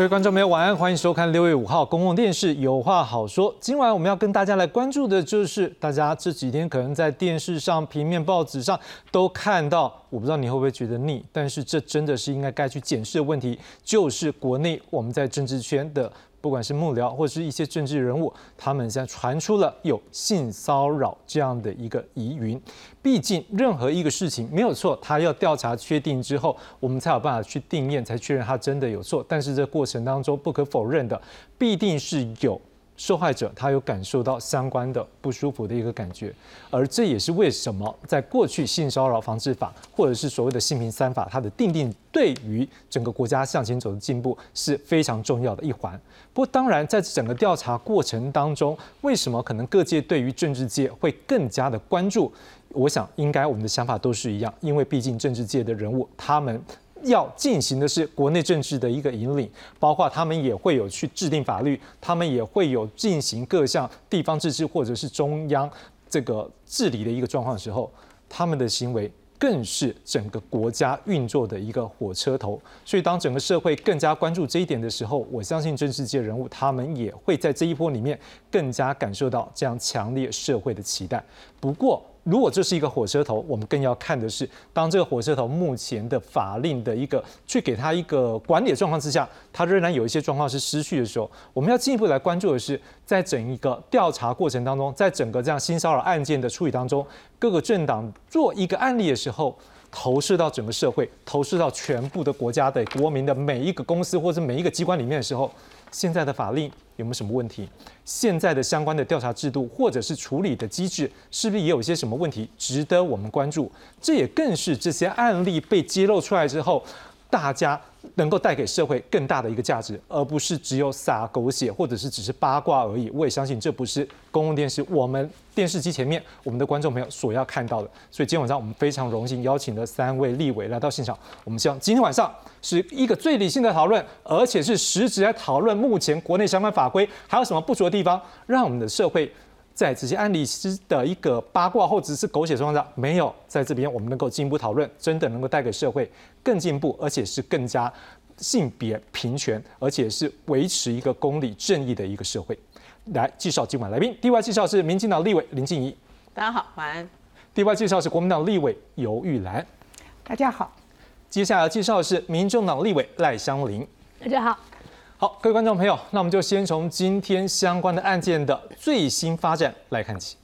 各位观众朋友，晚安，欢迎收看六月五号公共电视《有话好说》。今晚我们要跟大家来关注的就是，大家这几天可能在电视上、平面报纸上都看到，我不知道你会不会觉得腻，但是这真的是应该该去检视的问题，就是国内我们在政治圈的。不管是幕僚或是一些政治人物，他们现在传出了有性骚扰这样的一个疑云。毕竟任何一个事情没有错，他要调查确定之后，我们才有办法去定验，才确认他真的有错。但是这过程当中不可否认的，必定是有。受害者他有感受到相关的不舒服的一个感觉，而这也是为什么在过去性骚扰防治法或者是所谓的性平三法，它的定定对于整个国家向前走的进步是非常重要的一环。不过，当然在整个调查过程当中，为什么可能各界对于政治界会更加的关注？我想应该我们的想法都是一样，因为毕竟政治界的人物他们。要进行的是国内政治的一个引领，包括他们也会有去制定法律，他们也会有进行各项地方自治或者是中央这个治理的一个状况的时候，他们的行为更是整个国家运作的一个火车头。所以，当整个社会更加关注这一点的时候，我相信政治界人物他们也会在这一波里面更加感受到这样强烈社会的期待。不过，如果这是一个火车头，我们更要看的是，当这个火车头目前的法令的一个去给他一个管理的状况之下，它仍然有一些状况是失去的时候，我们要进一步来关注的是，在整一个调查过程当中，在整个这样性骚扰案件的处理当中，各个政党做一个案例的时候，投射到整个社会，投射到全部的国家的国民的每一个公司或者每一个机关里面的时候。现在的法令有没有什么问题？现在的相关的调查制度或者是处理的机制，是不是也有一些什么问题值得我们关注？这也更是这些案例被揭露出来之后，大家。能够带给社会更大的一个价值，而不是只有撒狗血或者是只是八卦而已。我也相信这不是公共电视我们电视机前面我们的观众朋友所要看到的。所以今天晚上我们非常荣幸邀请了三位立委来到现场。我们希望今天晚上是一个最理性的讨论，而且是实质来讨论目前国内相关法规还有什么不足的地方，让我们的社会。在这些案例之的一个八卦或者是狗血状况下，没有在这边我们能够进一步讨论，真的能够带给社会更进步，而且是更加性别平权，而且是维持一个公理正义的一个社会。来介绍今晚来宾，第一位介绍是民进党立委林静怡，大家好，晚安。第一位介绍是国民党立委尤玉兰，大家好。接下来介绍的是民众党立委赖香林，大家好。好，各位观众朋友，那我们就先从今天相关的案件的最新发展来看起。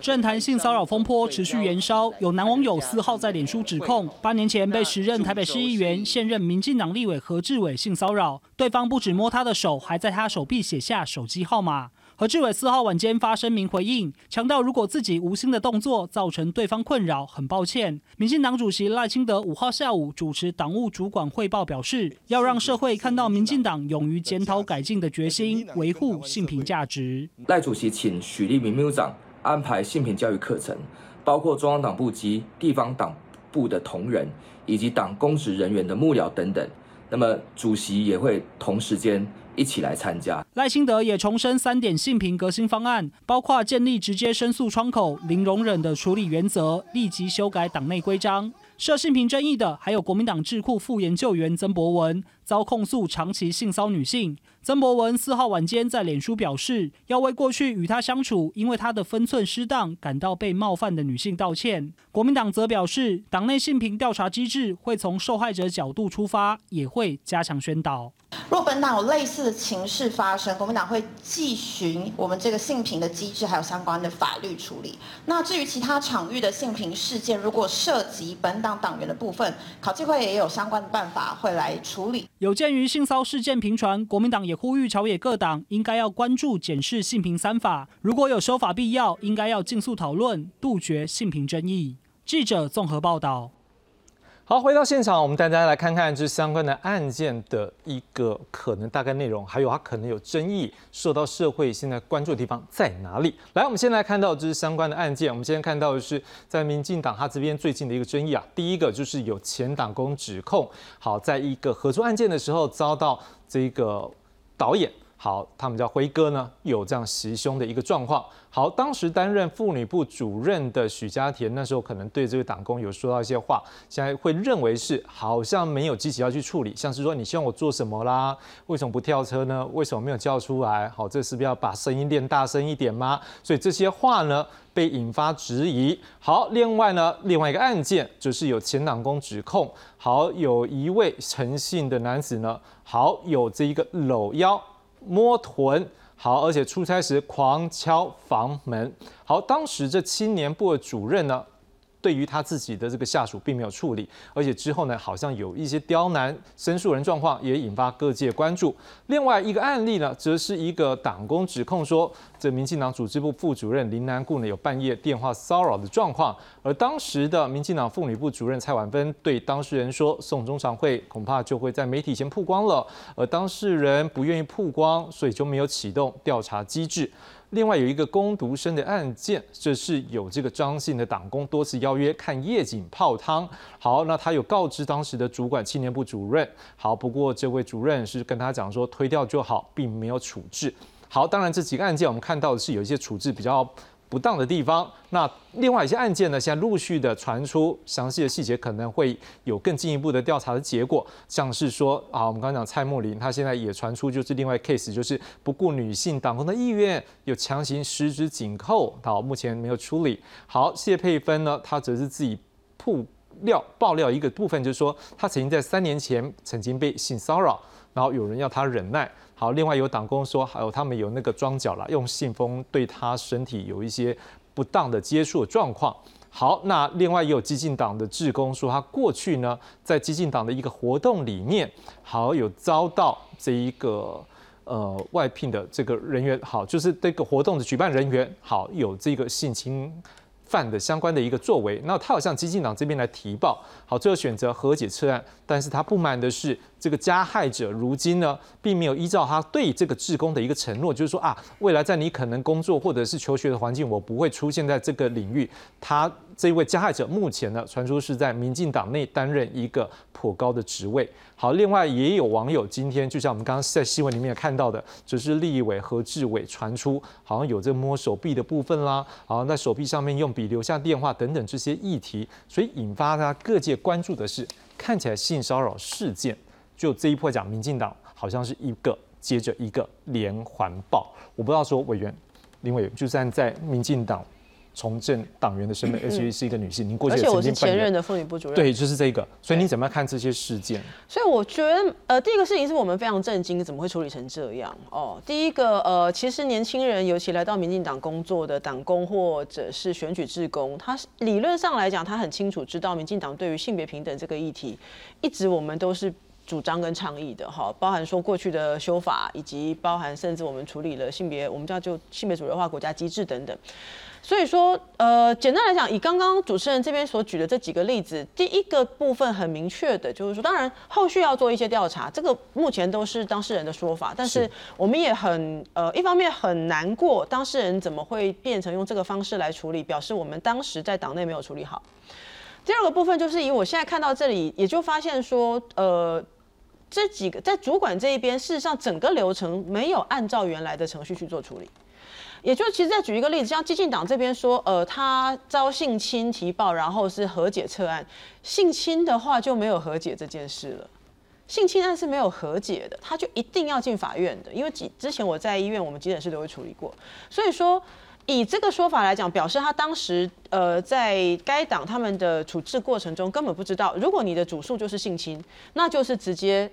政坛性骚扰风波持续延烧，有男网友四号在脸书指控，八年前被时任台北市议员、现任民进党立委何志伟性骚扰，对方不止摸他的手，还在他手臂写下手机号码。何志伟四号晚间发声明回应，强调如果自己无心的动作造成对方困扰，很抱歉。民进党主席赖清德五号下午主持党务主管汇报，表示要让社会看到民进党勇于检讨改进的决心，维护性平价值。赖主席请许立明秘书长安排性平教育课程，包括中央党部及地方党部的同仁，以及党公职人员的幕僚等等。那么主席也会同时间。一起来参加。赖清德也重申三点性平革新方案，包括建立直接申诉窗口、零容忍的处理原则，立即修改党内规章。涉性平争议的还有国民党智库副研究员曾博文，遭控诉长期性骚女性。曾博文四号晚间在脸书表示，要为过去与他相处因为他的分寸失当感到被冒犯的女性道歉。国民党则表示，党内性平调查机制会从受害者角度出发，也会加强宣导。若本党有类似的情势发生，国民党会继循我们这个性平的机制，还有相关的法律处理。那至于其他场域的性平事件，如果涉及本党党员的部分，考纪会也有相关的办法会来处理。有鉴于性骚事件频传，国民党也呼吁朝野各党应该要关注检视性平三法，如果有修法必要，应该要尽速讨论，杜绝性平争议。记者综合报道。好，回到现场，我们大家来看看这相关的案件的一个可能大概内容，还有它可能有争议、受到社会现在关注的地方在哪里。来，我们先来看到这是相关的案件。我们先看到的是在民进党他这边最近的一个争议啊，第一个就是有前党工指控，好，在一个合作案件的时候遭到这个导演。好，他们叫辉哥呢，有这样袭胸的一个状况。好，当时担任妇女部主任的许家田，那时候可能对这个党工有说到一些话，现在会认为是好像没有积极要去处理，像是说你希望我做什么啦？为什么不跳车呢？为什么没有叫出来？好，这是不是要把声音练大声一点吗？所以这些话呢，被引发质疑。好，另外呢，另外一个案件就是有前党工指控，好，有一位陈姓的男子呢，好有这一个搂腰摸臀。好，而且出差时狂敲房门。好，当时这青年部的主任呢？对于他自己的这个下属并没有处理，而且之后呢，好像有一些刁难申诉人状况，也引发各界关注。另外一个案例呢，则是一个党工指控说，这民进党组织部副主任林南固呢有半夜电话骚扰的状况，而当时的民进党妇女部主任蔡婉芬对当事人说，送中常会恐怕就会在媒体前曝光了，而当事人不愿意曝光，所以就没有启动调查机制。另外有一个攻读生的案件，这是有这个张姓的党工多次邀约看夜景泡汤。好，那他有告知当时的主管青年部主任。好，不过这位主任是跟他讲说推掉就好，并没有处置。好，当然这几个案件我们看到的是有一些处置比较。不当的地方，那另外一些案件呢？现在陆续的传出详细的细节，可能会有更进一步的调查的结果。像是说啊，我们刚刚讲蔡莫林，他现在也传出就是另外 case，就是不顾女性党工的意愿，有强行十指紧扣，到目前没有处理。好，谢佩芬呢，他则是自己曝料爆料一个部分，就是说他曾经在三年前曾经被性骚扰，然后有人要他忍耐。好，另外有党工说，还有他们有那个装脚了，用信封对他身体有一些不当的接触的状况。好，那另外也有激进党的志工说，他过去呢在激进党的一个活动里面，好有遭到这一个呃外聘的这个人员，好就是这个活动的举办人员，好有这个性侵。犯的相关的一个作为，那他好像激进党这边来提报，好，最后选择和解撤案，但是他不满的是这个加害者如今呢，并没有依照他对这个职工的一个承诺，就是说啊，未来在你可能工作或者是求学的环境，我不会出现在这个领域，他。这位加害者目前呢，传出是在民进党内担任一个颇高的职位。好，另外也有网友今天就像我们刚刚在新闻里面看到的，就是立委何志伟传出好像有这摸手臂的部分啦，好像在手臂上面用笔留下电话等等这些议题，所以引发他各界关注的是，看起来性骚扰事件就这一波讲，民进党好像是一个接着一个连环爆。我不知道说委员林委员就站在民进党。从政党员的身份，而且是一个女性，您过去而且我是前任的妇女部主任，对，就是这个。所以你怎么样看这些事件？所以我觉得，呃，第一个事情是我们非常震惊，怎么会处理成这样？哦，第一个，呃，其实年轻人，尤其来到民进党工作的党工或者是选举志工，他理论上来讲，他很清楚知道民进党对于性别平等这个议题，一直我们都是主张跟倡议的，哈，包含说过去的修法，以及包含甚至我们处理了性别，我们叫就性别主流化国家机制等等。所以说，呃，简单来讲，以刚刚主持人这边所举的这几个例子，第一个部分很明确的，就是说，当然后续要做一些调查，这个目前都是当事人的说法，但是我们也很，呃，一方面很难过，当事人怎么会变成用这个方式来处理，表示我们当时在党内没有处理好。第二个部分就是以我现在看到这里，也就发现说，呃，这几个在主管这一边，事实上整个流程没有按照原来的程序去做处理。也就其实再举一个例子，像激进党这边说，呃，他遭性侵提报，然后是和解撤案。性侵的话就没有和解这件事了，性侵案是没有和解的，他就一定要进法院的。因为几之前我在医院，我们急诊室都会处理过。所以说，以这个说法来讲，表示他当时呃在该党他们的处置过程中根本不知道，如果你的主诉就是性侵，那就是直接。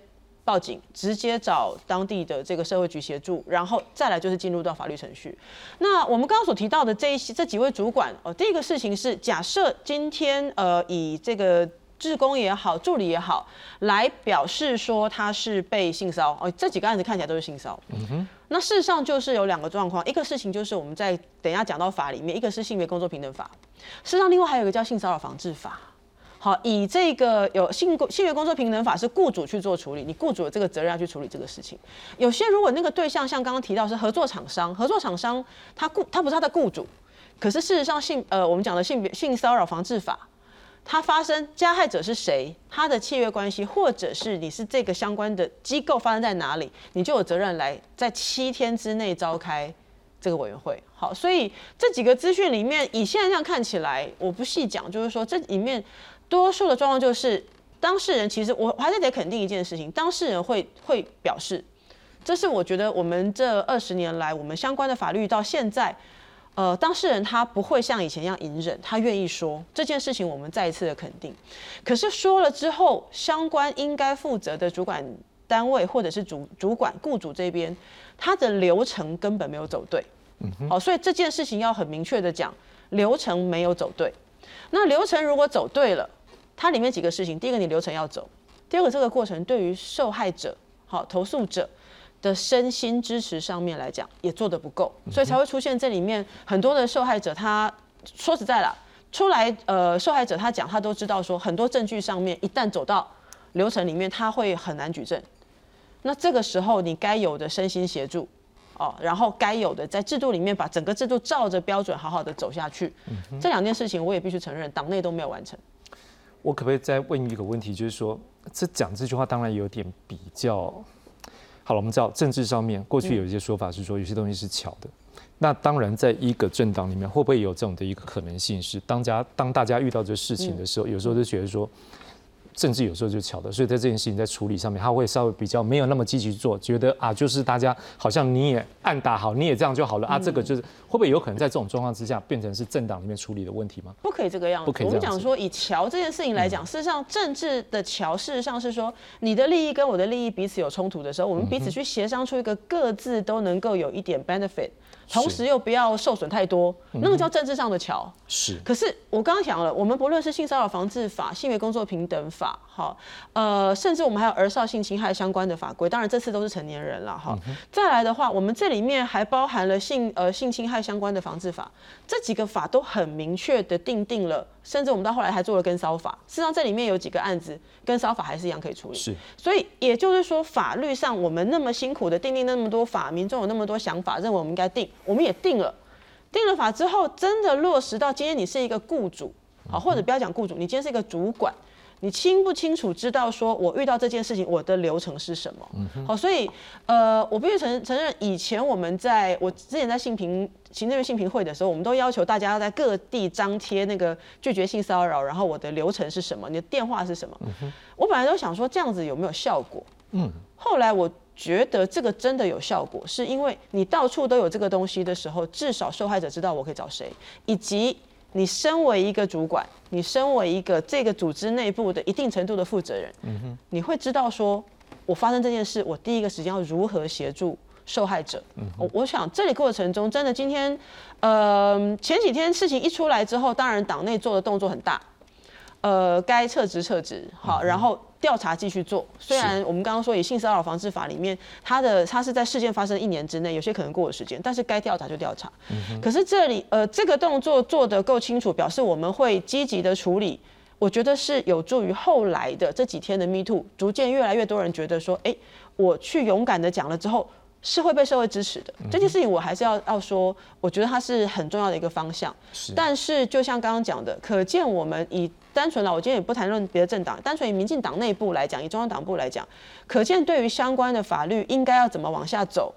报警，直接找当地的这个社会局协助，然后再来就是进入到法律程序。那我们刚刚所提到的这一些这几位主管，哦，第一个事情是假设今天呃以这个志工也好，助理也好，来表示说他是被性骚扰，哦，这几个案子看起来都是性骚扰。嗯哼。那事实上就是有两个状况，一个事情就是我们在等一下讲到法里面，一个是性别工作平等法，事实上另外还有一个叫性骚扰防治法。好，以这个有性性别工作平等法是雇主去做处理，你雇主有这个责任要去处理这个事情。有些如果那个对象像刚刚提到是合作厂商，合作厂商他雇他不是他的雇主，可是事实上性呃我们讲的性别性骚扰防治法，它发生加害者是谁，他的契约关系，或者是你是这个相关的机构发生在哪里，你就有责任来在七天之内召开这个委员会。好，所以这几个资讯里面，以现在这样看起来，我不细讲，就是说这里面多数的状况就是当事人其实我还是得肯定一件事情，当事人会会表示，这是我觉得我们这二十年来我们相关的法律到现在。呃，当事人他不会像以前一样隐忍，他愿意说这件事情，我们再一次的肯定。可是说了之后，相关应该负责的主管单位或者是主主管雇主这边，他的流程根本没有走对。嗯好，所以这件事情要很明确的讲，流程没有走对。那流程如果走对了，它里面几个事情，第一个你流程要走，第二个这个过程对于受害者、好投诉者。的身心支持上面来讲也做得不够，所以才会出现这里面很多的受害者。他说实在了，出来呃，受害者他讲他都知道说，很多证据上面一旦走到流程里面，他会很难举证。那这个时候你该有的身心协助哦，然后该有的在制度里面把整个制度照着标准好好的走下去。这两件事情我也必须承认，党内都没有完成。我可不可以再问一个问题，就是说这讲这句话当然有点比较。好了，我们知道政治上面过去有一些说法是说有些东西是巧的，那当然在一个政党里面会不会有这种的一个可能性是，当家当大家遇到这事情的时候，有时候就觉得说。政治有时候就巧的，所以在这件事情在处理上面，他会稍微比较没有那么积极做，觉得啊，就是大家好像你也按打好，你也这样就好了啊。这个就是会不会有可能在这种状况之下变成是政党里面处理的问题吗？不可以这个样子。不可以我们讲说以桥这件事情来讲，事实上政治的桥，事实上是说你的利益跟我的利益彼此有冲突的时候，我们彼此去协商出一个各自都能够有一点 benefit。同时又不要受损太多，那个叫政治上的桥。是。可是我刚刚讲了，我们不论是性骚扰防治法、性别工作平等法，哈，呃，甚至我们还有儿少性侵害相关的法规。当然这次都是成年人了，哈。再来的话，我们这里面还包含了性呃性侵害相关的防治法，这几个法都很明确的定定了。甚至我们到后来还做了跟骚法，事实上这里面有几个案子跟骚法还是一样可以处理。是，所以也就是说，法律上我们那么辛苦的定定那么多法，民众有那么多想法，认为我们应该定，我们也定了。定了法之后，真的落实到今天，你是一个雇主，好，或者不要讲雇主，你今天是一个主管。你清不清楚知道说，我遇到这件事情，我的流程是什么？好，所以呃，我必须承承认，以前我们在我之前在性平行政院性平会的时候，我们都要求大家要在各地张贴那个拒绝性骚扰，然后我的流程是什么，你的电话是什么？我本来都想说这样子有没有效果？嗯，后来我觉得这个真的有效果，是因为你到处都有这个东西的时候，至少受害者知道我可以找谁，以及。你身为一个主管，你身为一个这个组织内部的一定程度的负责人，你会知道说，我发生这件事，我第一个时间要如何协助受害者。我我想这里过程中，真的今天，呃，前几天事情一出来之后，当然党内做的动作很大，呃，该撤职撤职，好，然后。调查继续做，虽然我们刚刚说以性骚扰防治法里面，它的它是在事件发生一年之内，有些可能过了时间，但是该调查就调查。可是这里呃这个动作做得够清楚，表示我们会积极的处理，我觉得是有助于后来的这几天的 Me Too，逐渐越来越多人觉得说，哎，我去勇敢的讲了之后。是会被社会支持的这件事情，我还是要要说，我觉得它是很重要的一个方向。是，但是就像刚刚讲的，可见我们以单纯了，我今天也不谈论别的政党，单纯以民进党内部来讲，以中央党部来讲，可见对于相关的法律应该要怎么往下走，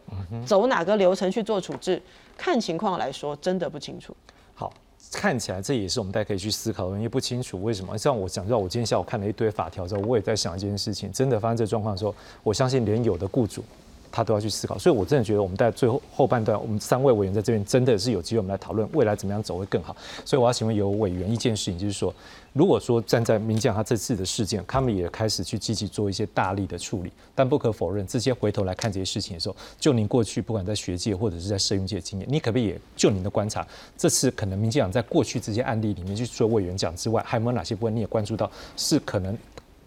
走哪个流程去做处置，看情况来说，真的不清楚。好，看起来这也是我们大家可以去思考的，因为不清楚为什么。像我讲到，我今天下午看了一堆法条之后，我也在想一件事情，真的发生这状况的时候，我相信连有的雇主。他都要去思考，所以我真的觉得我们在最后后半段，我们三位委员在这边真的是有机会，我们来讨论未来怎么样走会更好。所以我要请问有委员一件事情，就是说，如果说站在民将他这次的事件，他们也开始去积极做一些大力的处理，但不可否认，这些回头来看这些事情的时候，就您过去不管在学界或者是在社运界经验，你可不可以也就您的观察，这次可能民进党在过去这些案例里面，就除了委员讲之外，还有没有哪些部分你也关注到，是可能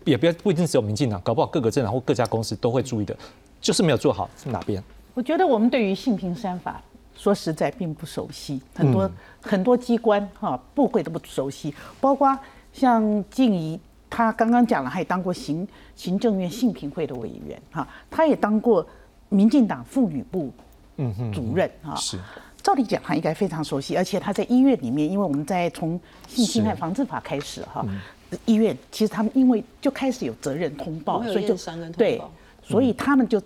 也不要不一定只有民进党，搞不好各个政党或各家公司都会注意的。就是没有做好是哪边？我觉得我们对于性平三法，说实在并不熟悉，很多很多机关哈部会都不熟悉，包括像静怡，他刚刚讲了，他也当过行行政院性平会的委员哈，他也当过民进党妇女部主任哈。是，照理讲他应该非常熟悉，而且他在医院里面，因为我们在从性侵害防治法开始哈，医院其实他们因为就开始有责任通报，所以就对，所以他们就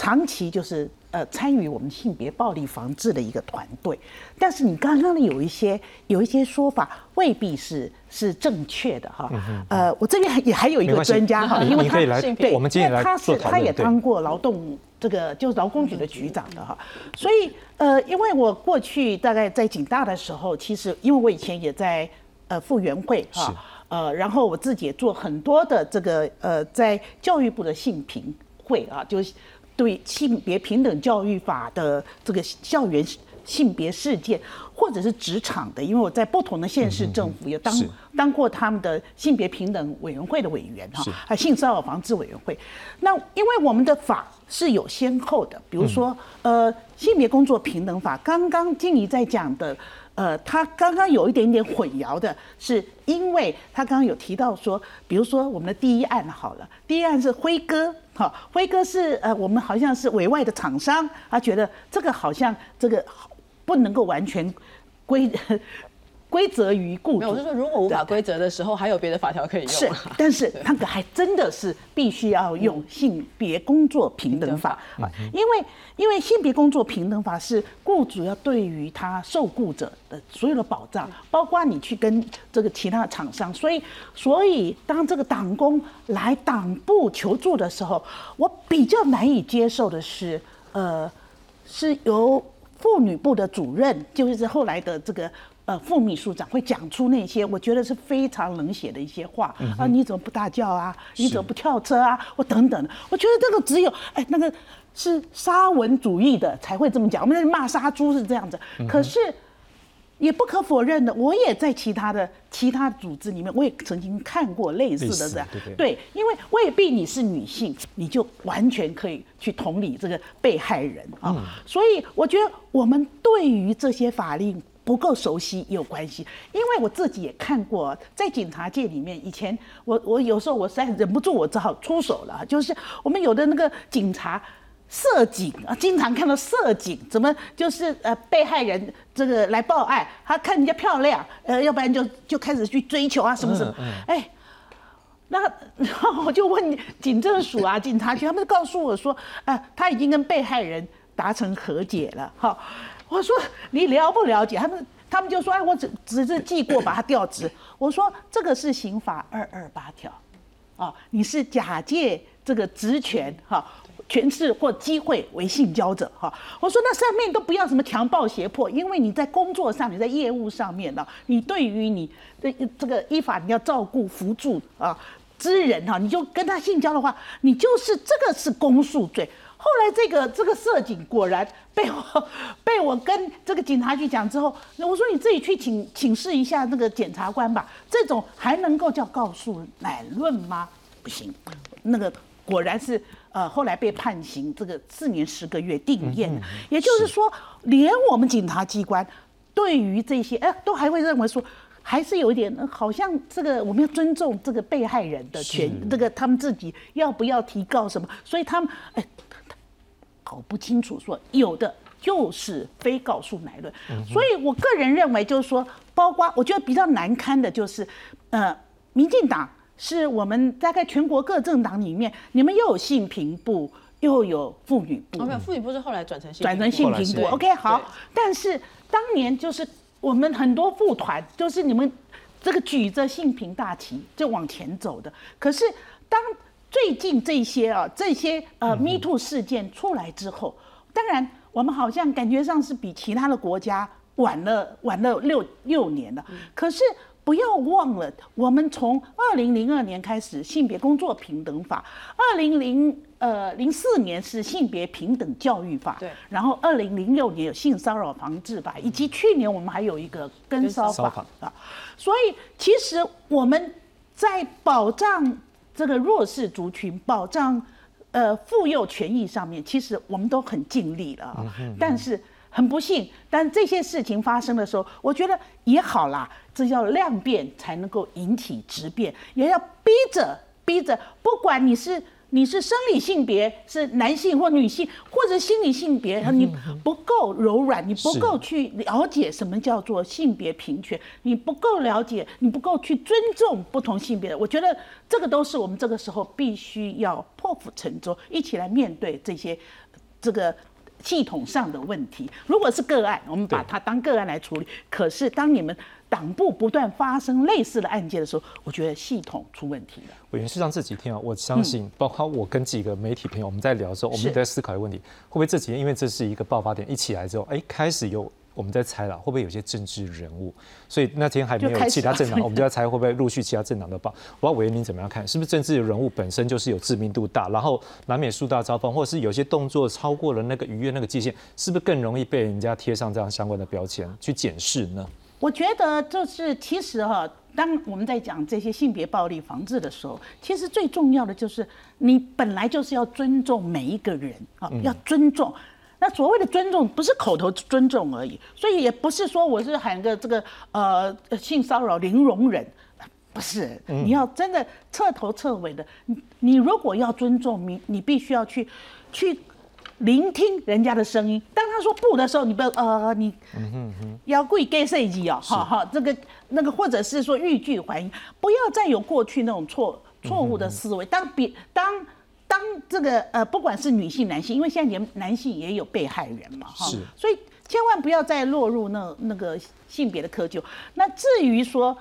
长期就是。呃，参与我们性别暴力防治的一个团队，但是你刚刚的有一些有一些说法未必是是正确的哈。呃，我这边也还有一个专家哈，因为他对，我们今天来他是他也当过劳动这个就是劳工局的局长的哈，所以呃，因为我过去大概在警大的时候，其实因为我以前也在呃复员会哈，呃，然后我自己也做很多的这个呃在教育部的性评会啊，就是。对性别平等教育法的这个校园性别事件，或者是职场的，因为我在不同的县市政府也当当过他们的性别平等委员会的委员哈，还性骚扰防治委员会。那因为我们的法是有先后的，比如说呃性别工作平等法，刚刚静怡在讲的。呃，他刚刚有一点点混淆的，是因为他刚刚有提到说，比如说我们的第一案好了，第一案是辉哥，哈，辉哥是呃，我们好像是委外的厂商，他觉得这个好像这个不能够完全归。规则于雇主，没有，我是说，如果无法规则的时候，还有别的法条可以用。是，但是 那个还真的是必须要用性别工作平等法。啊，因为因为性别工作平等法是雇主要对于他受雇者的所有的保障，包括你去跟这个其他厂商，所以所以当这个党工来党部求助的时候，我比较难以接受的是，呃，是由妇女部的主任，就是后来的这个。呃，副秘书长会讲出那些我觉得是非常冷血的一些话啊！你怎么不大叫啊？你怎么不跳车啊？我等等的，我觉得这个只有哎，那个是沙文主义的才会这么讲。我们在骂杀猪是这样子，可是。也不可否认的，我也在其他的其他组织里面，我也曾经看过类似的这样，对，因为未必你是女性，你就完全可以去同理这个被害人啊。所以我觉得我们对于这些法令不够熟悉也有关系，因为我自己也看过，在警察界里面，以前我我有时候我实在忍不住，我只好出手了，就是我们有的那个警察。色警啊，经常看到色警，怎么就是呃被害人这个来报案，他看人家漂亮，呃，要不然就就开始去追求啊什么什么，哎，那然后我就问警政署啊、警察局，他们告诉我说，呃，他已经跟被害人达成和解了。哈，我说你了不了解？他们他们就说，哎，我只只是记过，把他调职。我说这个是刑法二二八条，啊，你是假借这个职权哈。权势或机会为性交者，哈，我说那上面都不要什么强暴胁迫，因为你在工作上，你在业务上面呢，你对于你这这个依法你要照顾扶助啊之人哈，你就跟他性交的话，你就是这个是公诉罪。后来这个这个社警果然被我被我跟这个警察局讲之后，我说你自己去请请示一下那个检察官吧，这种还能够叫告诉乃论吗？不行，那个果然是。呃，后来被判刑，这个四年十个月定验，也就是说，连我们警察机关对于这些，哎，都还会认为说，还是有一点，好像这个我们要尊重这个被害人的权，这个他们自己要不要提告什么，所以他们哎搞不清楚，说有的就是非告诉乃论，所以我个人认为就是说，包括我觉得比较难堪的就是，呃，民进党。是我们大概全国各政党里面，你们又有性平部，又有妇女部。没有，妇女部是后来转成性转成性平部。OK，好。但是当年就是我们很多副团，就是你们这个举着性平大旗就往前走的。可是当最近这些啊，这些呃 Me Too 事件出来之后，当然我们好像感觉上是比其他的国家晚了晚了六六年了。可是。不要忘了，我们从二零零二年开始性别工作平等法，二零零呃零四年是性别平等教育法，对，然后二零零六年有性骚扰防治法，以及去年我们还有一个跟骚法啊，所以其实我们在保障这个弱势族群、保障呃妇幼权益上面，其实我们都很尽力了啊，但是。很不幸，但这些事情发生的时候，我觉得也好啦，这叫量变才能够引起质变，也要逼着逼着，不管你是你是生理性别是男性或女性，或者心理性别，你不够柔软，你不够去了解什么叫做性别平权，你不够了解，你不够去尊重不同性别的。我觉得这个都是我们这个时候必须要破釜沉舟，一起来面对这些这个系统上的问题。如果是个案，我们把它当个案来处理。可是当你们党部不断发生类似的案件的时候，我觉得系统出问题了。委员，事实上这几天啊，我相信，包括我跟几个媒体朋友，我们在聊的时候，我们也在思考一个问题：会不会这几天因为这是一个爆发点，一起来之后，哎，开始有我们在猜了，会不会有些政治人物？所以那天还没有其他政党，我们就在猜会不会陆续其他政党的报。我要委员您怎么样看？是不是政治人物本身就是有知名度大，然后难免树大招风，或者是有些动作超过了那个逾越那个界限，是不是更容易被人家贴上这样相关的标签去检视呢？我觉得就是，其实哈，当我们在讲这些性别暴力防治的时候，其实最重要的就是你本来就是要尊重每一个人啊，要尊重。那所谓的尊重，不是口头尊重而已，所以也不是说我是喊个这个呃性骚扰零容忍，不是，你要真的彻头彻尾的，你你如果要尊重你，你必须要去去。聆听人家的声音，当他说不的时候，你不要呃，你要跪给设计哦，好好，这个那个，或者是说欲拒还迎，不要再有过去那种错错误的思维。当别当当这个呃，不管是女性男性，因为现在连男性也有被害人嘛，哈，所以千万不要再落入那那个性别的窠臼。那至于说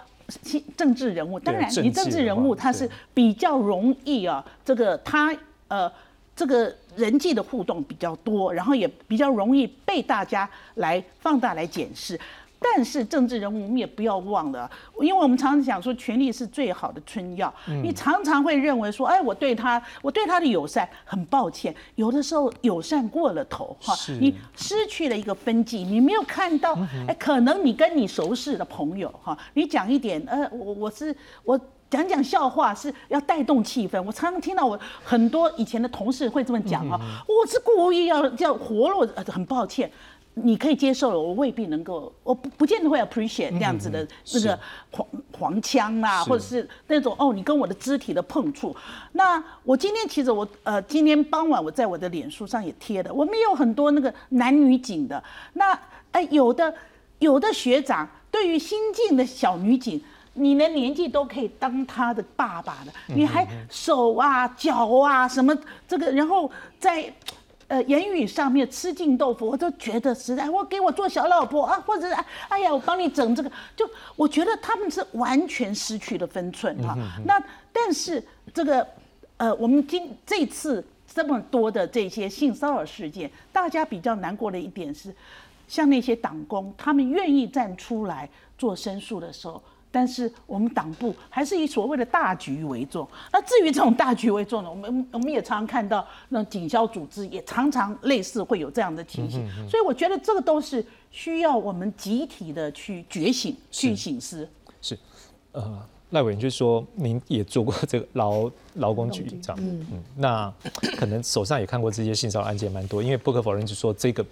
政治人物，当然你政治人物他是比较容易啊，这个他呃。这个人际的互动比较多，然后也比较容易被大家来放大来检视。但是政治人物，我们也不要忘了，因为我们常常讲说，权力是最好的春药。你常常会认为说，哎，我对他，我对他的友善，很抱歉，有的时候友善过了头，哈，你失去了一个分际，你没有看到，哎，可能你跟你熟识的朋友，哈，你讲一点，呃，我我是我。讲讲笑话是要带动气氛，我常常听到我很多以前的同事会这么讲啊，我是故意要叫活络，很抱歉，你可以接受了，我未必能够，我不不见得会 appreciate 这样子的那个黄黄腔啊，或者是那种哦，你跟我的肢体的碰触。那我今天其实我呃，今天傍晚我在我的脸书上也贴的，我们有很多那个男女警的，那哎有的有的学长对于新进的小女警。你的年纪都可以当他的爸爸了，你还手啊脚啊什么这个，然后在呃言语上面吃尽豆腐，我都觉得实在，我给我做小老婆啊，或者是哎呀我帮你整这个，就我觉得他们是完全失去了分寸哈。那但是这个呃，我们今这次这么多的这些性骚扰事件，大家比较难过的一点是，像那些党工，他们愿意站出来做申诉的时候。但是我们党部还是以所谓的大局为重。那至于这种大局为重呢，我们我们也常常看到那种警消组织也常常类似会有这样的情形。所以我觉得这个都是需要我们集体的去觉醒、去醒思。是，呃，赖委员就说您也做过这个劳劳工局长，嗯嗯，那可能手上也看过这些性骚扰案件蛮多，因为不可否认，就说这个。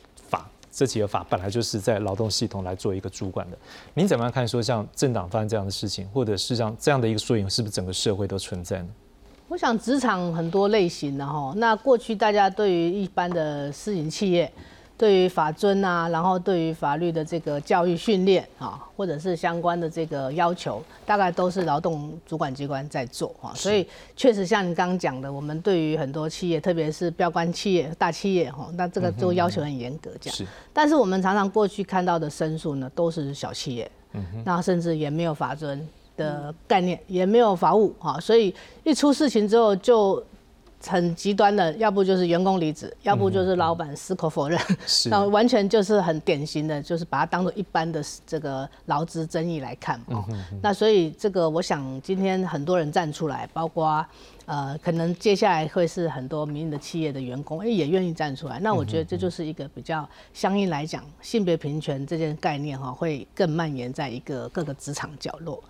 这几个法本来就是在劳动系统来做一个主管的，您怎么样看？说像政党发生这样的事情，或者是像这样的一个缩影，是不是整个社会都存在呢？我想职场很多类型的哈，那过去大家对于一般的私营企业。对于法尊啊，然后对于法律的这个教育训练啊，或者是相关的这个要求，大概都是劳动主管机关在做啊。所以确实像你刚刚讲的，我们对于很多企业，特别是标杆企业、大企业哈，那这个都要求很严格这样。是。但是我们常常过去看到的申诉呢，都是小企业，那甚至也没有法尊的概念，也没有法务哈，所以一出事情之后就。很极端的，要不就是员工离职，要不就是老板矢口否认，那完全就是很典型的，就是把它当做一般的这个劳资争议来看哦。那所以这个，我想今天很多人站出来，包括呃，可能接下来会是很多民营的企业的员工，哎，也愿意站出来。那我觉得这就是一个比较相应来讲，性别平权这件概念哈，会更蔓延在一个各个职场角落。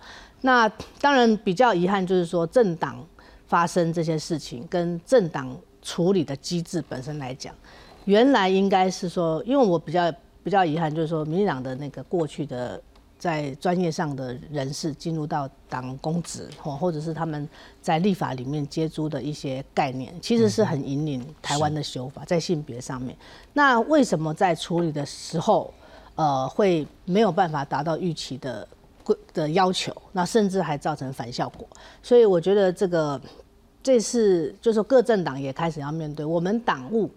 那当然比较遗憾就是说政党。发生这些事情，跟政党处理的机制本身来讲，原来应该是说，因为我比较比较遗憾，就是说，民进党的那个过去的在专业上的人士进入到党公职，或或者是他们在立法里面接触的一些概念，其实是很引领台湾的修法在性别上面。那为什么在处理的时候，呃，会没有办法达到预期的的要求？那甚至还造成反效果。所以我觉得这个这次就是各政党也开始要面对，我们党务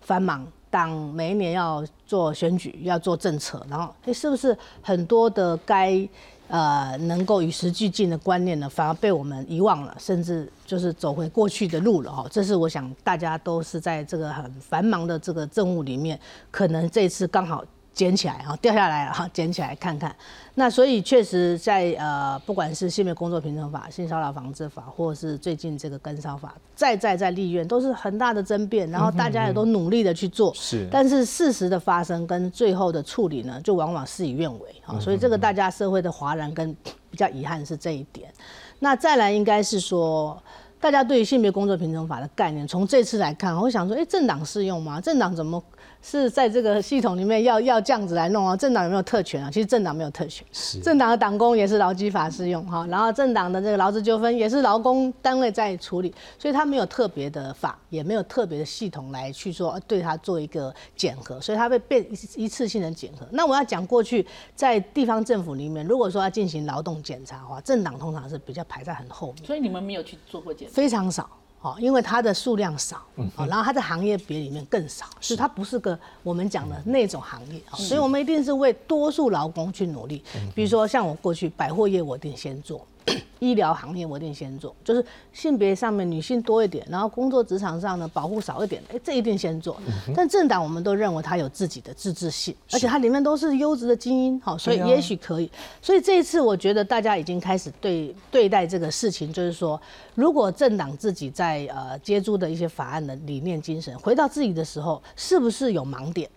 繁忙。党每一年要做选举，要做政策，然后诶，是不是很多的该呃能够与时俱进的观念呢，反而被我们遗忘了，甚至就是走回过去的路了哈？这是我想大家都是在这个很繁忙的这个政务里面，可能这次刚好。捡起来哈，掉下来了哈，捡起来看看。那所以确实在呃，不管是性别工作平等法、性骚扰防治法，或是最近这个跟骚法，再再在立院都是很大的争辩，然后大家也都努力的去做。是。但是事实的发生跟最后的处理呢，就往往事与愿违啊。所以这个大家社会的哗然跟比较遗憾是这一点。那再来应该是说，大家对于性别工作平等法的概念，从这次来看，我想说，哎，政党适用吗？政党怎么？是在这个系统里面要要这样子来弄啊？政党有没有特权啊？其实政党没有特权，政党的党工也是劳基法适用哈，然后政党的这个劳资纠纷也是劳工单位在处理，所以他没有特别的法，也没有特别的系统来去说对它做一个检核，所以它会变一次性的检核。那我要讲过去在地方政府里面，如果说要进行劳动检查的话，政党通常是比较排在很后面，所以你们没有去做过检，非常少。哦，因为它的数量少，哦，然后它的行业别里面更少，所以它不是个我们讲的那种行业，所以我们一定是为多数劳工去努力。比如说像我过去百货业，我一定先做。医疗行业我一定先做，就是性别上面女性多一点，然后工作职场上呢保护少一点，哎，这一定先做。但政党我们都认为它有自己的自治性，而且它里面都是优质的精英，好，所以也许可以。所以这一次我觉得大家已经开始对对待这个事情，就是说，如果政党自己在呃接触的一些法案的理念精神回到自己的时候，是不是有盲点？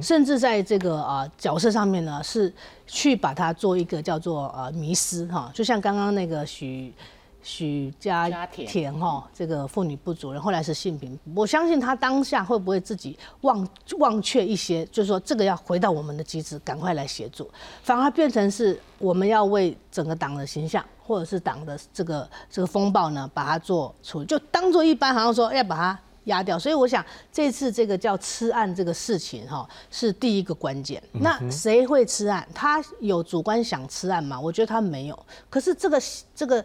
甚至在这个啊角色上面呢，是去把它做一个叫做呃迷失哈，就像刚刚那个许许家田哈，这个妇女部主任后来是性平，我相信他当下会不会自己忘忘却一些，就是说这个要回到我们的机制，赶快来协助，反而变成是我们要为整个党的形象或者是党的这个这个风暴呢，把它做处理，就当做一般好像说要把它。压掉，所以我想这次这个叫吃案这个事情哈，是第一个关键。那谁会吃案？他有主观想吃案吗？我觉得他没有。可是这个这个。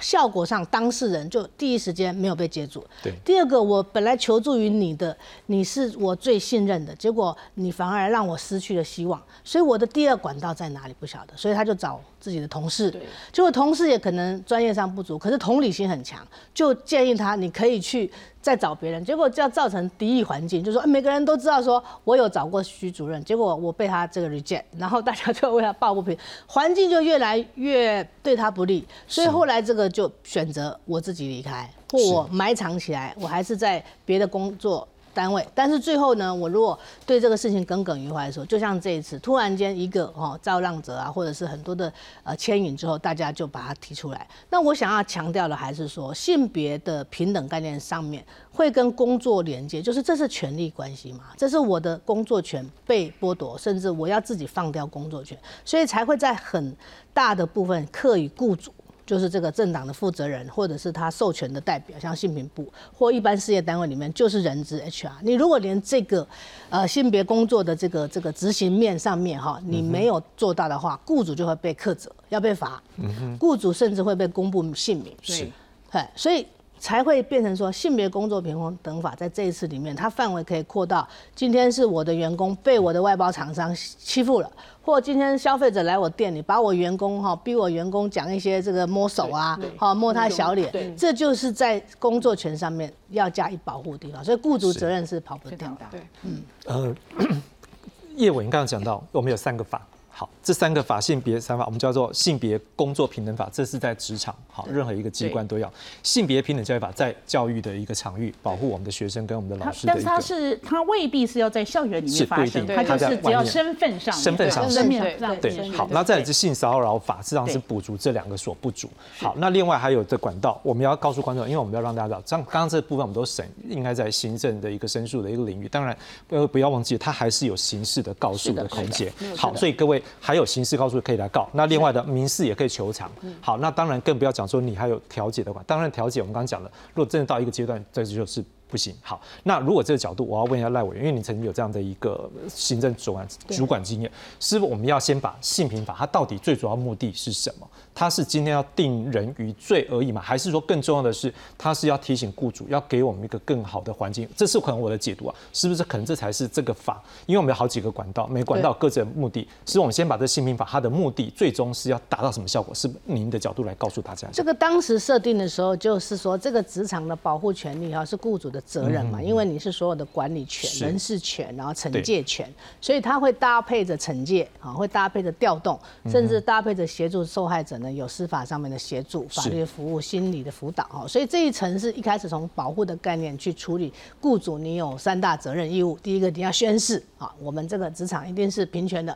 效果上，当事人就第一时间没有被接住。对。第二个，我本来求助于你的，你是我最信任的，结果你反而让我失去了希望。所以我的第二管道在哪里不晓得，所以他就找自己的同事。对。结果同事也可能专业上不足，可是同理心很强，就建议他你可以去再找别人。结果就要造成敌意环境，就说每个人都知道说我有找过徐主任，结果我被他这个 reject，然后大家就为他抱不平，环境就越来越对他不利。所以后来这。这个就选择我自己离开，或我埋藏起来，我还是在别的工作单位。但是最后呢，我如果对这个事情耿耿于怀的时候，就像这一次，突然间一个哦造浪者啊，或者是很多的呃牵引之后，大家就把它提出来。那我想要强调的还是说，性别的平等概念上面会跟工作连接，就是这是权利关系嘛，这是我的工作权被剥夺，甚至我要自己放掉工作权，所以才会在很大的部分刻意雇主。就是这个政党的负责人，或者是他授权的代表，像性平部或一般事业单位里面，就是人资 HR。你如果连这个，呃，性别工作的这个这个执行面上面哈，你没有做到的话，雇主就会被克责，要被罚。嗯雇主甚至会被公布姓名。是，对，所以。才会变成说性别工作平等法在这一次里面，它范围可以扩到今天是我的员工被我的外包厂商欺负了，或今天消费者来我店里把我员工哈逼我员工讲一些这个摸手啊，哈摸他小脸，这就是在工作权上面要加以保护的地方，所以雇主责任是跑不掉的。对，嗯，呃，叶伟，你刚刚讲到我们有三个法。好，这三个法性别三法，我们叫做性别工作平等法，这是在职场，好，任何一个机关都要性别平等教育法，在教育的一个场域，保护我们的学生跟我们的老师。但是它是，它未必是要在校园里面发生，它就是只要身份上，身份上，身份上，对。好，那再来是性骚扰法，实际上是补足这两个所不足。好，那另外还有的管道，我们要告诉观众，因为我们要让大家知道，像刚刚这部分我们都审，应该在行政的一个申诉的一个领域，当然呃不要忘记，它还是有刑事的告诉的空间。好，所以各位。还有刑事告诉可以来告。那另外的民事也可以求偿。好，那当然更不要讲说你还有调解的话，当然调解我们刚刚讲了，如果真的到一个阶段，这就是。不行，好，那如果这个角度，我要问一下赖委员，因为你曾经有这样的一个行政主管主管经验，是不是我们要先把性平法它到底最主要目的是什么？它是今天要定人于罪而已吗？还是说更重要的是，它是要提醒雇主要给我们一个更好的环境？这是可能我的解读啊，是不是？可能这才是这个法，因为我们有好几个管道，每管道各自的目的。是我们先把这性平法它的目的最终是要达到什么效果？是您的角度来告诉大家。这个当时设定的时候，就是说这个职场的保护权利哈是雇主的责任嘛，因为你是所有的管理权、人事权，然后惩戒权，所以它会搭配着惩戒啊，会搭配着调动，甚至搭配着协助受害者呢有司法上面的协助、法律服务、心理的辅导哈。所以这一层是一开始从保护的概念去处理雇主，你有三大责任义务：第一个你要宣誓啊，我们这个职场一定是平权的；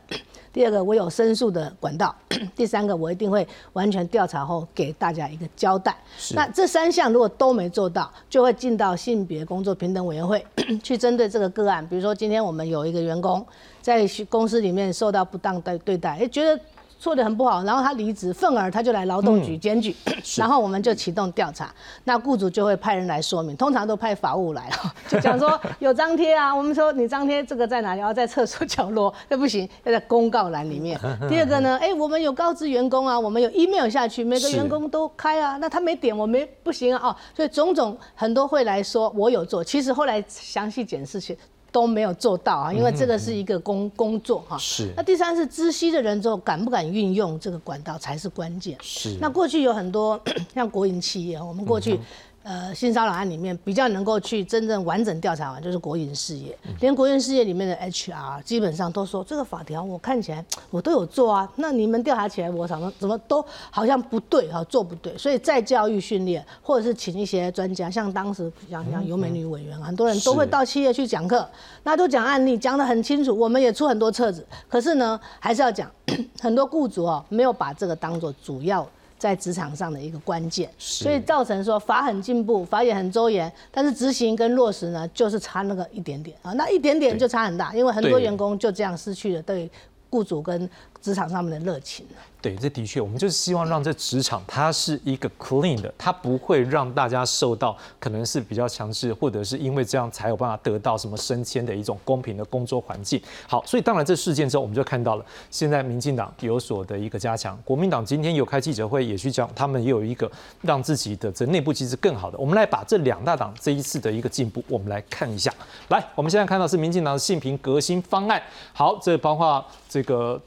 第二个我有申诉的管道；第三个我一定会完全调查后给大家一个交代。那这三项如果都没做到，就会进到性别工作平等委员会去针对这个个案。比如说今天我们有一个员工在公司里面受到不当的对待，哎，觉得。做的很不好，然后他离职，愤而他就来劳动局检举，然后我们就启动调查，那雇主就会派人来说明，通常都派法务来了，就讲说有张贴啊，我们说你张贴这个在哪里？要在厕所角落，那不行，要在公告栏里面。第二个呢，哎，我们有告知员工啊，我们有 email 下去，每个员工都开啊，那他没点，我没不行啊，哦，所以种种很多会来说我有做，其实后来详细检视去。都没有做到啊，因为这个是一个工工作哈。是。那第三是知悉的人之后敢不敢运用这个管道才是关键。是。那过去有很多 像国营企业，我们过去。呃，性骚扰案里面比较能够去真正完整调查完，就是国营事业，连国营事业里面的 HR 基本上都说这个法条我看起来我都有做啊，那你们调查起来我怎么怎么都好像不对哈，做不对，所以再教育训练，或者是请一些专家，像当时像像尤美女委员，很多人都会到企业去讲课，那都讲案例，讲得很清楚，我们也出很多册子，可是呢，还是要讲 很多雇主哦，没有把这个当做主要。在职场上的一个关键，所以造成说法很进步，法也很周延，但是执行跟落实呢，就是差那个一点点啊，那一点点就差很大，因为很多员工就这样失去了对雇主跟职场上面的热情对，这的确，我们就是希望让这职场它是一个 clean 的，它不会让大家受到可能是比较强势，或者是因为这样才有办法得到什么升迁的一种公平的工作环境。好，所以当然这事件之后，我们就看到了现在民进党有所的一个加强，国民党今天有开记者会，也去讲他们也有一个让自己的这内部机制更好的。我们来把这两大党这一次的一个进步，我们来看一下。来，我们现在看到是民进党的性平革新方案。好，这包括这个。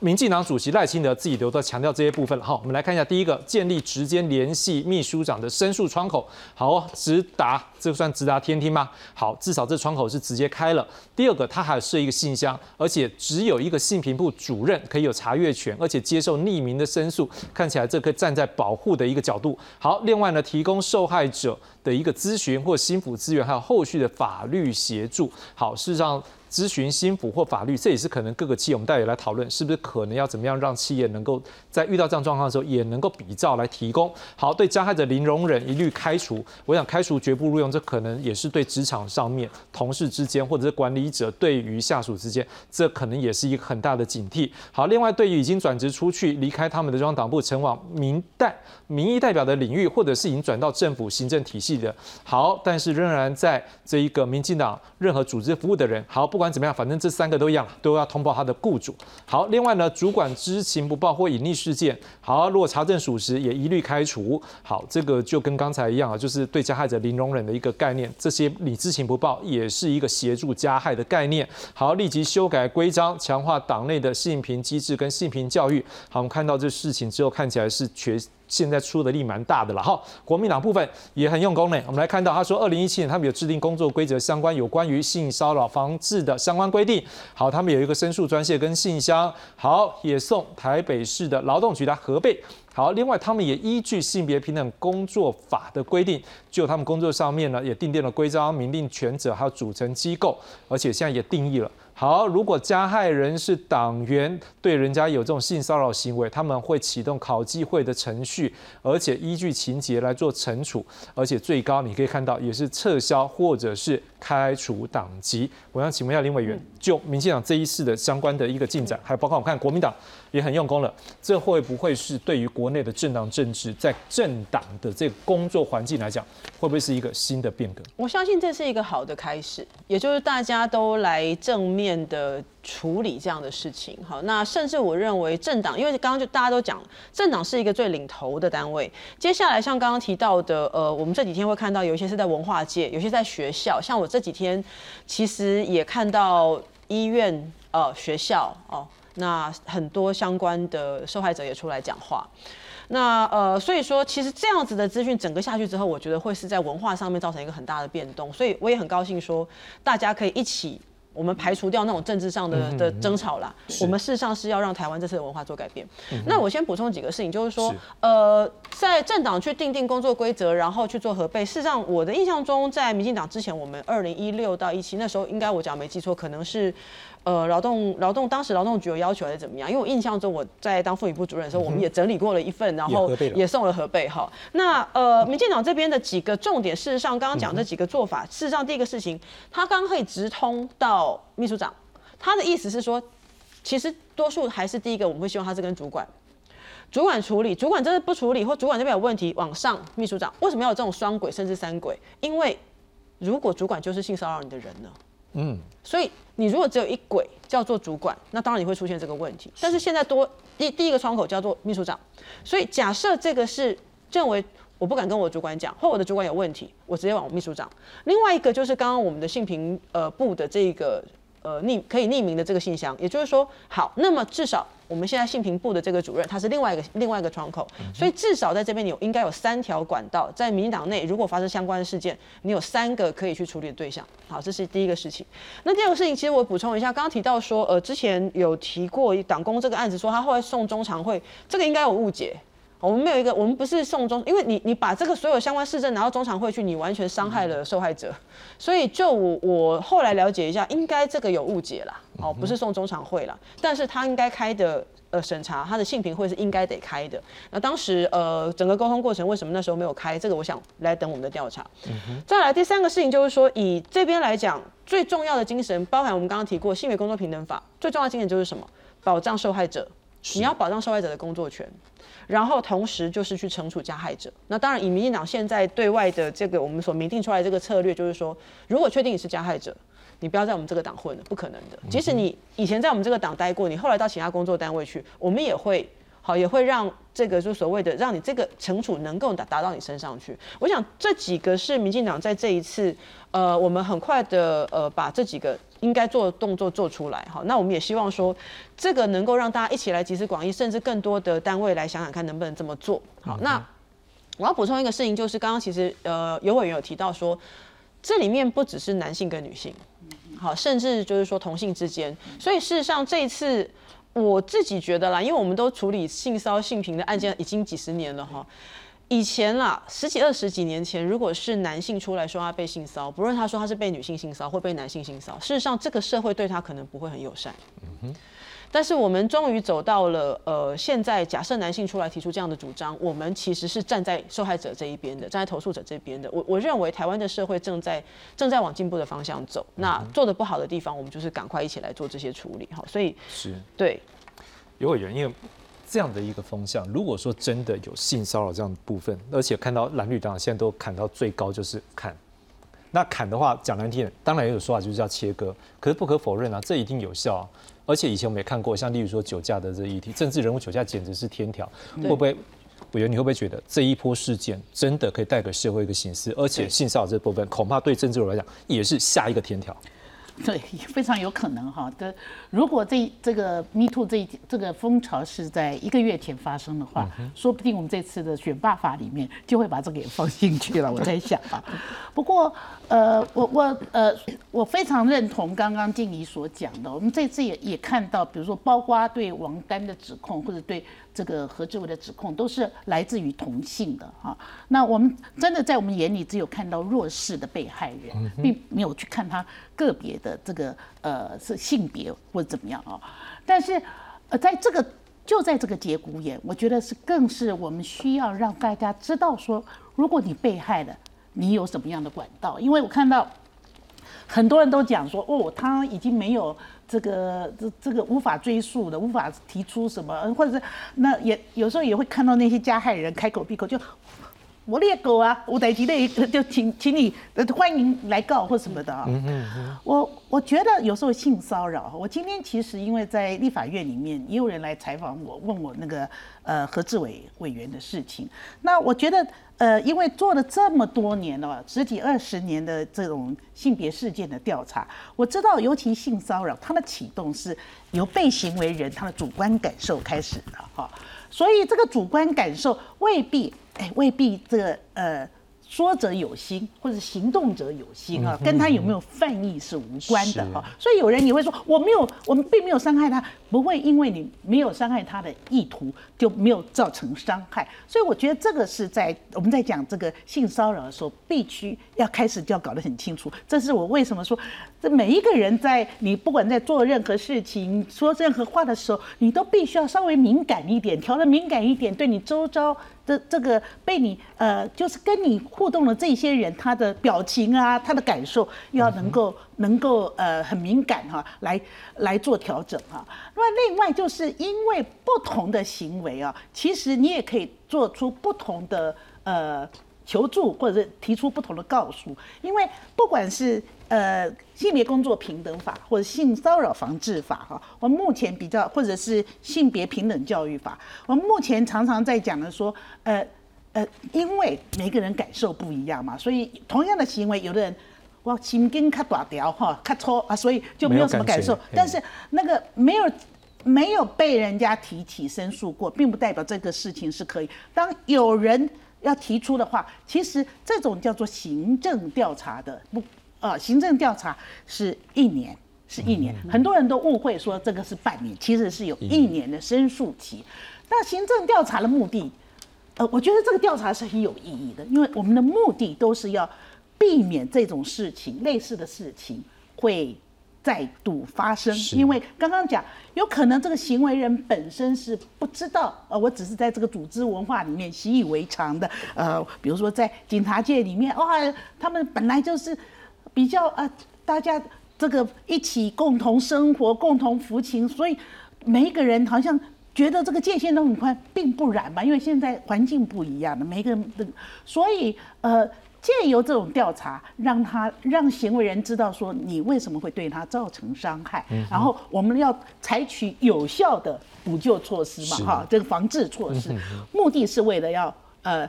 民进党主席赖清德自己都在强调这些部分了。好，我们来看一下，第一个，建立直接联系秘书长的申诉窗口。好，直达，这算直达天听吗？好，至少这窗口是直接开了。第二个，他还设一个信箱，而且只有一个信评部主任可以有查阅权，而且接受匿名的申诉。看起来这个站在保护的一个角度。好，另外呢，提供受害者的一个咨询或心辅资源，还有后续的法律协助。好，事实上。咨询新府或法律，这也是可能各个企业我们待会来讨论，是不是可能要怎么样让企业能够在遇到这样状况的时候，也能够比照来提供。好，对加害者零容忍，一律开除。我想开除绝不录用，这可能也是对职场上面同事之间，或者是管理者对于下属之间，这可能也是一个很大的警惕。好，另外对于已经转职出去，离开他们的中央党部，前往民代民意代表的领域，或者是已经转到政府行政体系的，好，但是仍然在这一个民进党任何组织服务的人，好不。管怎么样，反正这三个都一样，都要通报他的雇主。好，另外呢，主管知情不报或隐匿事件，好，如果查证属实，也一律开除。好，这个就跟刚才一样啊，就是对加害者零容忍的一个概念。这些你知情不报，也是一个协助加害的概念。好，立即修改规章，强化党内的性平机制跟性平教育。好，我们看到这事情之后，看起来是全。现在出的力蛮大的了哈，国民党部分也很用功呢。我们来看到，他说，二零一七年他们有制定工作规则相关有关于性骚扰防治的相关规定。好，他们有一个申诉专线跟信箱，好，也送台北市的劳动局来核备。好，另外他们也依据性别平等工作法的规定，就他们工作上面呢，也定定了规章、明定权责，还有组成机构，而且现在也定义了。好，如果加害人是党员，对人家有这种性骚扰行为，他们会启动考纪会的程序，而且依据情节来做惩处，而且最高你可以看到也是撤销或者是开除党籍。我想请问一下林委员，就民进党这一次的相关的一个进展，还有包括我看国民党也很用功了，这会不会是对于国内的政党政治，在政党的这个工作环境来讲，会不会是一个新的变革？我相信这是一个好的开始，也就是大家都来正面的处理这样的事情。好，那甚至我认为政党，因为刚刚就大家都讲，政党是一个最领头的单位。接下来像刚刚提到的，呃，我们这几天会看到有一些是在文化界，有些在学校。像我这几天其实也看到医院、呃学校哦，那很多相关的受害者也出来讲话。那呃，所以说其实这样子的资讯整个下去之后，我觉得会是在文化上面造成一个很大的变动。所以我也很高兴说，大家可以一起。我们排除掉那种政治上的的争吵啦，我们事实上是要让台湾这次的文化做改变。那我先补充几个事情，就是说，呃，在政党去定定工作规则，然后去做核备。事实上，我的印象中，在民进党之前，我们二零一六到一七那时候，应该我讲没记错，可能是。呃，劳动劳动当时劳动局有要求还是怎么样？因为我印象中我在当妇女部主任的时候，我们也整理过了一份，然后也送了核备哈。那呃，民进党这边的几个重点，事实上刚刚讲这几个做法，事实上第一个事情，他刚刚可以直通到秘书长，他的意思是说，其实多数还是第一个，我们会希望他是跟主管，主管处理，主管真的不处理，或主管这边有问题，往上秘书长，为什么要有这种双轨甚至三轨？因为如果主管就是性骚扰你的人呢？嗯，所以你如果只有一轨叫做主管，那当然你会出现这个问题。但是现在多第第一个窗口叫做秘书长，所以假设这个是认为我不敢跟我主管讲，或我的主管有问题，我直接往秘书长。另外一个就是刚刚我们的信评呃部的这个。呃，匿可以匿名的这个信箱，也就是说，好，那么至少我们现在信评部的这个主任，他是另外一个另外一个窗口，所以至少在这边你有应该有三条管道，在民进党内如果发生相关的事件，你有三个可以去处理的对象。好，这是第一个事情。那第二个事情，其实我补充一下，刚刚提到说，呃，之前有提过党工这个案子，说他后来送中常会，这个应该有误解。我们没有一个，我们不是送中，因为你你把这个所有相关市政拿到中常会去，你完全伤害了受害者，所以就我我后来了解一下，应该这个有误解啦，哦，不是送中常会啦，但是他应该开的呃审查，他的性评会是应该得开的。那当时呃整个沟通过程为什么那时候没有开？这个我想来等我们的调查。再来第三个事情就是说，以这边来讲，最重要的精神，包含我们刚刚提过性别工作平等法，最重要的精神就是什么？保障受害者，你要保障受害者的工作权。然后同时就是去惩处加害者。那当然，以民进党现在对外的这个我们所明定出来这个策略，就是说，如果确定你是加害者，你不要在我们这个党混了，不可能的。即使你以前在我们这个党待过，你后来到其他工作单位去，我们也会好，也会让这个就所谓的让你这个惩处能够达达到你身上去。我想这几个是民进党在这一次，呃，我们很快的呃把这几个。应该做的动作做出来，好，那我们也希望说，这个能够让大家一起来集思广益，甚至更多的单位来想想看能不能这么做。好，那我要补充一个事情，就是刚刚其实呃有委员有提到说，这里面不只是男性跟女性，好，甚至就是说同性之间，所以事实上这一次我自己觉得啦，因为我们都处理性骚性平的案件已经几十年了哈。以前啦，十几二十几年前，如果是男性出来说他被性骚不论他说他是被女性性骚或被男性性骚事实上这个社会对他可能不会很友善。嗯但是我们终于走到了，呃，现在假设男性出来提出这样的主张，我们其实是站在受害者这一边的，站在投诉者这边的。我我认为台湾的社会正在正在往进步的方向走。那做的不好的地方，我们就是赶快一起来做这些处理。好，所以是对，有委员因为。这样的一个风向，如果说真的有性骚扰这样的部分，而且看到蓝绿党现在都砍到最高就是砍，那砍的话讲难听，当然也有说法就是要切割，可是不可否认啊，这一定有效。啊而且以前我们也看过，像例如说酒驾的这议题，政治人物酒驾简直是天条，会不会？我觉得你会不会觉得这一波事件真的可以带给社会一个形式？而且性骚扰这部分，恐怕对政治人来讲也是下一个天条。对，非常有可能哈的。如果这这个 Me Too 这这个风潮是在一个月前发生的话，说不定我们这次的选罢法里面就会把这个也放进去了。我在想啊，不过呃，我我呃，我非常认同刚刚静怡所讲的。我们这次也也看到，比如说包括对王丹的指控，或者对这个何志伟的指控，都是来自于同性的哈。那我们真的在我们眼里只有看到弱势的被害人，并没有去看他。个别的这个呃是性别或者怎么样啊，但是呃在这个就在这个节骨眼，我觉得是更是我们需要让大家知道说，如果你被害了，你有什么样的管道？因为我看到很多人都讲说，哦，他已经没有。这个这这个无法追溯的，无法提出什么，或者是那也有时候也会看到那些加害人开口闭口就我猎狗啊，我逮鸡类就请请你欢迎来告或什么的啊。我我觉得有时候性骚扰，我今天其实因为在立法院里面也有人来采访我，问我那个呃何志伟委员的事情。那我觉得。呃，因为做了这么多年了，十几二十年的这种性别事件的调查，我知道，尤其性骚扰，它的启动是由被行为人他的主观感受开始的，哈，所以这个主观感受未必，哎，未必这个呃。说者有心，或者行动者有心啊，跟他有没有犯意是无关的哈。所以有人也会说，我没有，我们并没有伤害他，不会因为你没有伤害他的意图就没有造成伤害。所以我觉得这个是在我们在讲这个性骚扰的时候，必须要开始就要搞得很清楚。这是我为什么说，这每一个人在你不管在做任何事情、说任何话的时候，你都必须要稍微敏感一点，调的敏感一点，对你周遭。这这个被你呃，就是跟你互动的这些人，他的表情啊，他的感受要能够能够呃很敏感哈，来来做调整哈。那么另外就是因为不同的行为啊，其实你也可以做出不同的呃。求助或者是提出不同的告诉，因为不管是呃性别工作平等法或者性骚扰防治法哈，我们目前比较或者是性别平等教育法，我们目前常常在讲的说，呃呃，因为每个人感受不一样嘛，所以同样的行为，有的人哇心筋卡大条哈，卡粗啊，所以就没有什么感受，但是那个没有没有被人家提起申诉过，并不代表这个事情是可以。当有人要提出的话，其实这种叫做行政调查的不，呃，行政调查是一年，是一年，很多人都误会说这个是半年，其实是有一年的申诉期。那行政调查的目的，呃，我觉得这个调查是很有意义的，因为我们的目的都是要避免这种事情，类似的事情会。再度发生，因为刚刚讲，有可能这个行为人本身是不知道，呃，我只是在这个组织文化里面习以为常的，呃，比如说在警察界里面，哇，他们本来就是比较呃，大家这个一起共同生活、共同服勤，所以每一个人好像觉得这个界限都很宽，并不然嘛，因为现在环境不一样了，每个人的，所以呃。借由这种调查，让他让行为人知道说你为什么会对他造成伤害，然后我们要采取有效的补救措施嘛，哈，这个防治措施，目的是为了要呃。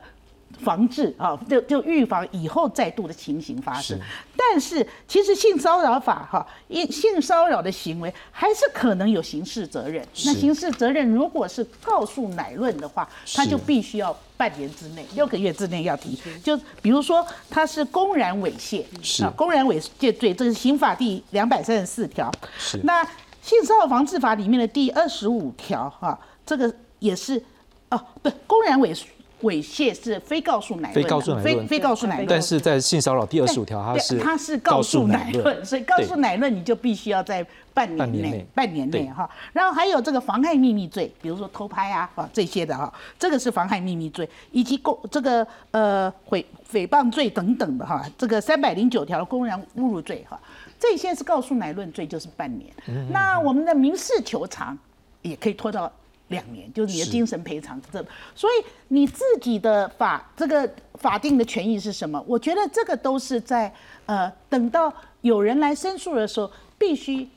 防治啊，就就预防以后再度的情形发生。但是其实性骚扰法哈，因性骚扰的行为还是可能有刑事责任。那刑事责任如果是告诉乃论的话，他就必须要半年之内、六个月之内要提。就比如说他是公然猥亵，啊，公然猥亵罪，这是刑法第两百三十四条。是。那性骚扰防治法里面的第二十五条哈，这个也是哦，不，公然猥亵。猥亵是非告诉乃论，非告诉乃论，非告诉乃论。但是在性骚扰第二十五条，它是它是告诉乃论，所以告诉乃论你就必须要在半年内，半年内哈。然后还有这个妨害秘密罪，比如说偷拍啊，啊这些的哈，这个是妨害秘密罪，以及公这个呃诽诽谤罪等等的哈，这个三百零九条公然侮辱罪哈，这些是告诉乃论罪，就是半年。那我们的民事求偿也可以拖到。两年就是你的精神赔偿这，所以你自己的法这个法定的权益是什么？我觉得这个都是在呃等到有人来申诉的时候，必须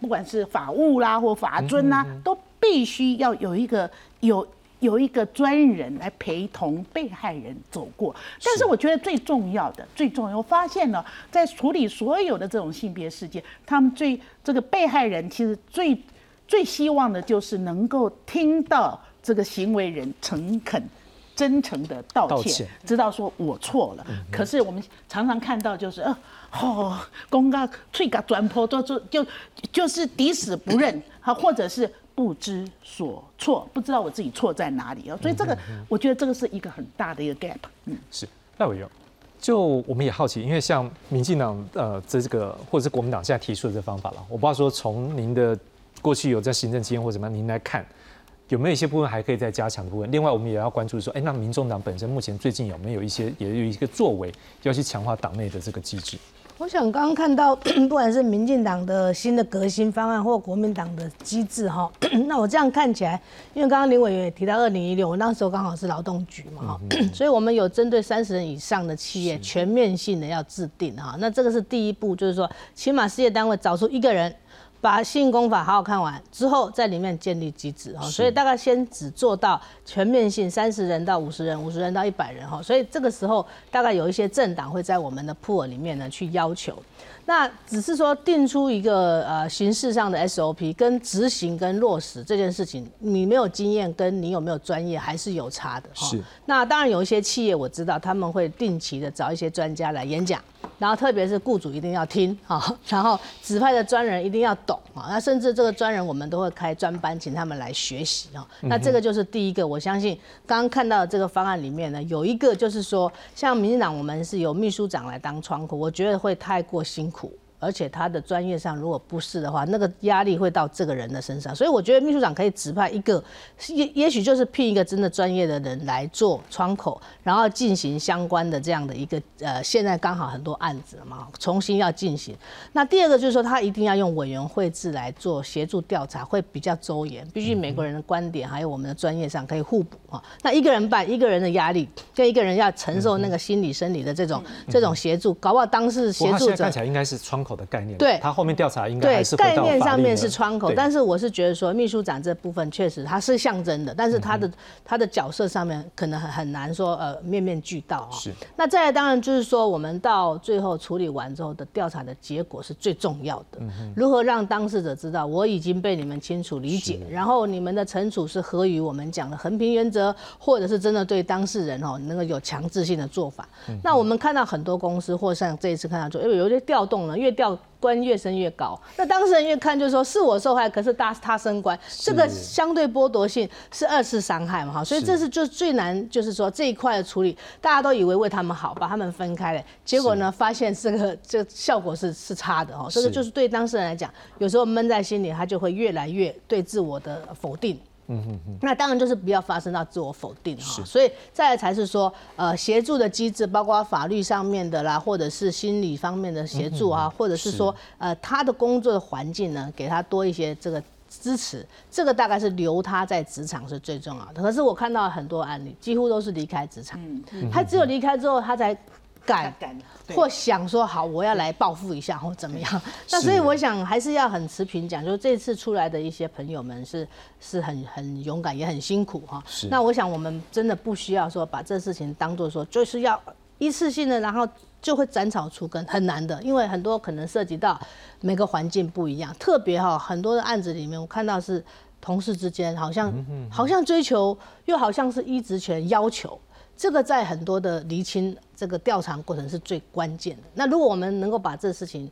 不管是法务啦或法尊啦，都必须要有一个有有一个专人来陪同被害人走过。但是我觉得最重要的最重要，我发现了在处理所有的这种性别事件，他们最这个被害人其实最。最希望的就是能够听到这个行为人诚恳、真诚的道歉，知道说我错了。可是我们常常看到就是，呃，哦，公告脆嘎转坡，就就就就是抵死不认，好，或者是不知所措，不知道我自己错在哪里啊。所以这个，我觉得这个是一个很大的一个 gap。嗯，是赖委员。就我们也好奇，因为像民进党呃这这个或者是国民党现在提出的这方法了，我不知道说从您的过去有在行政经验或怎么样，您来看有没有一些部分还可以再加强的部分？另外，我们也要关注说，哎，那民众党本身目前最近有没有一些也有一个作为，要去强化党内的这个机制？我想刚刚看到，不管是民进党的新的革新方案，或国民党的机制哈，那我这样看起来，因为刚刚林委员也提到二零一六，我那时候刚好是劳动局嘛哈，所以我们有针对三十人以上的企业全面性的要制定哈，那这个是第一步，就是说起码事业单位找出一个人。把性功法好好看完之后，在里面建立机制哈，所以大概先只做到全面性，三十人到五十人，五十人到一百人哈，所以这个时候大概有一些政党会在我们的 pool 里面呢去要求。那只是说定出一个呃形式上的 SOP，跟执行跟落实这件事情，你没有经验，跟你有没有专业还是有差的。是。那当然有一些企业我知道他们会定期的找一些专家来演讲，然后特别是雇主一定要听 啊，然后指派的专人一定要懂啊，那甚至这个专人我们都会开专班请他们来学习啊。那这个就是第一个，我相信刚刚看到的这个方案里面呢，有一个就是说，像民进党我们是由秘书长来当窗口，我觉得会太过辛苦。而且他的专业上如果不是的话，那个压力会到这个人的身上。所以我觉得秘书长可以指派一个，也也许就是聘一个真的专业的人来做窗口，然后进行相关的这样的一个呃，现在刚好很多案子嘛，重新要进行。那第二个就是说，他一定要用委员会制来做协助调查，会比较周延。必须每个人的观点还有我们的专业上可以互补啊。那一个人办一个人的压力，跟一个人要承受那个心理生理的这种这种协助，搞不好当事协助者看起来应该。是窗口的概念，对，他后面调查应该还是概念上面是窗口，但是我是觉得说秘书长这部分确实他是象征的，但是他的他的角色上面可能很很难说呃面面俱到啊。是。那再来当然就是说我们到最后处理完之后的调查的结果是最重要的，如何让当事者知道我已经被你们清楚理解，然后你们的惩处是合于我们讲的衡平原则，或者是真的对当事人哦能够有强制性的做法。那我们看到很多公司或像这一次看到说，因为有些调动。越调官越升越高，那当事人越看就说是我受害，可是他他升官，这个相对剥夺性是二次伤害嘛哈，所以这是就最难，就是说这一块的处理，大家都以为为他们好，把他们分开了，结果呢发现这个这效果是是差的哈，这个就是对当事人来讲，有时候闷在心里，他就会越来越对自我的否定。嗯嗯嗯，那当然就是不要发生到自我否定哈，所以再来才是说，呃，协助的机制，包括法律上面的啦，或者是心理方面的协助啊，或者是说，呃，他的工作的环境呢，给他多一些这个支持，这个大概是留他在职场是最重要的。可是我看到很多案例，几乎都是离开职场，他只有离开之后，他才。敢或想说好，我要来报复一下或怎么样？那所以我想还是要很持平讲，就这次出来的一些朋友们是是很很勇敢，也很辛苦哈。那我想我们真的不需要说把这事情当做说就是要一次性的，然后就会斩草除根，很难的，因为很多可能涉及到每个环境不一样，特别哈很多的案子里面，我看到是同事之间好像好像追求，又好像是一职权要求。这个在很多的厘清这个调查过程是最关键的。那如果我们能够把这事情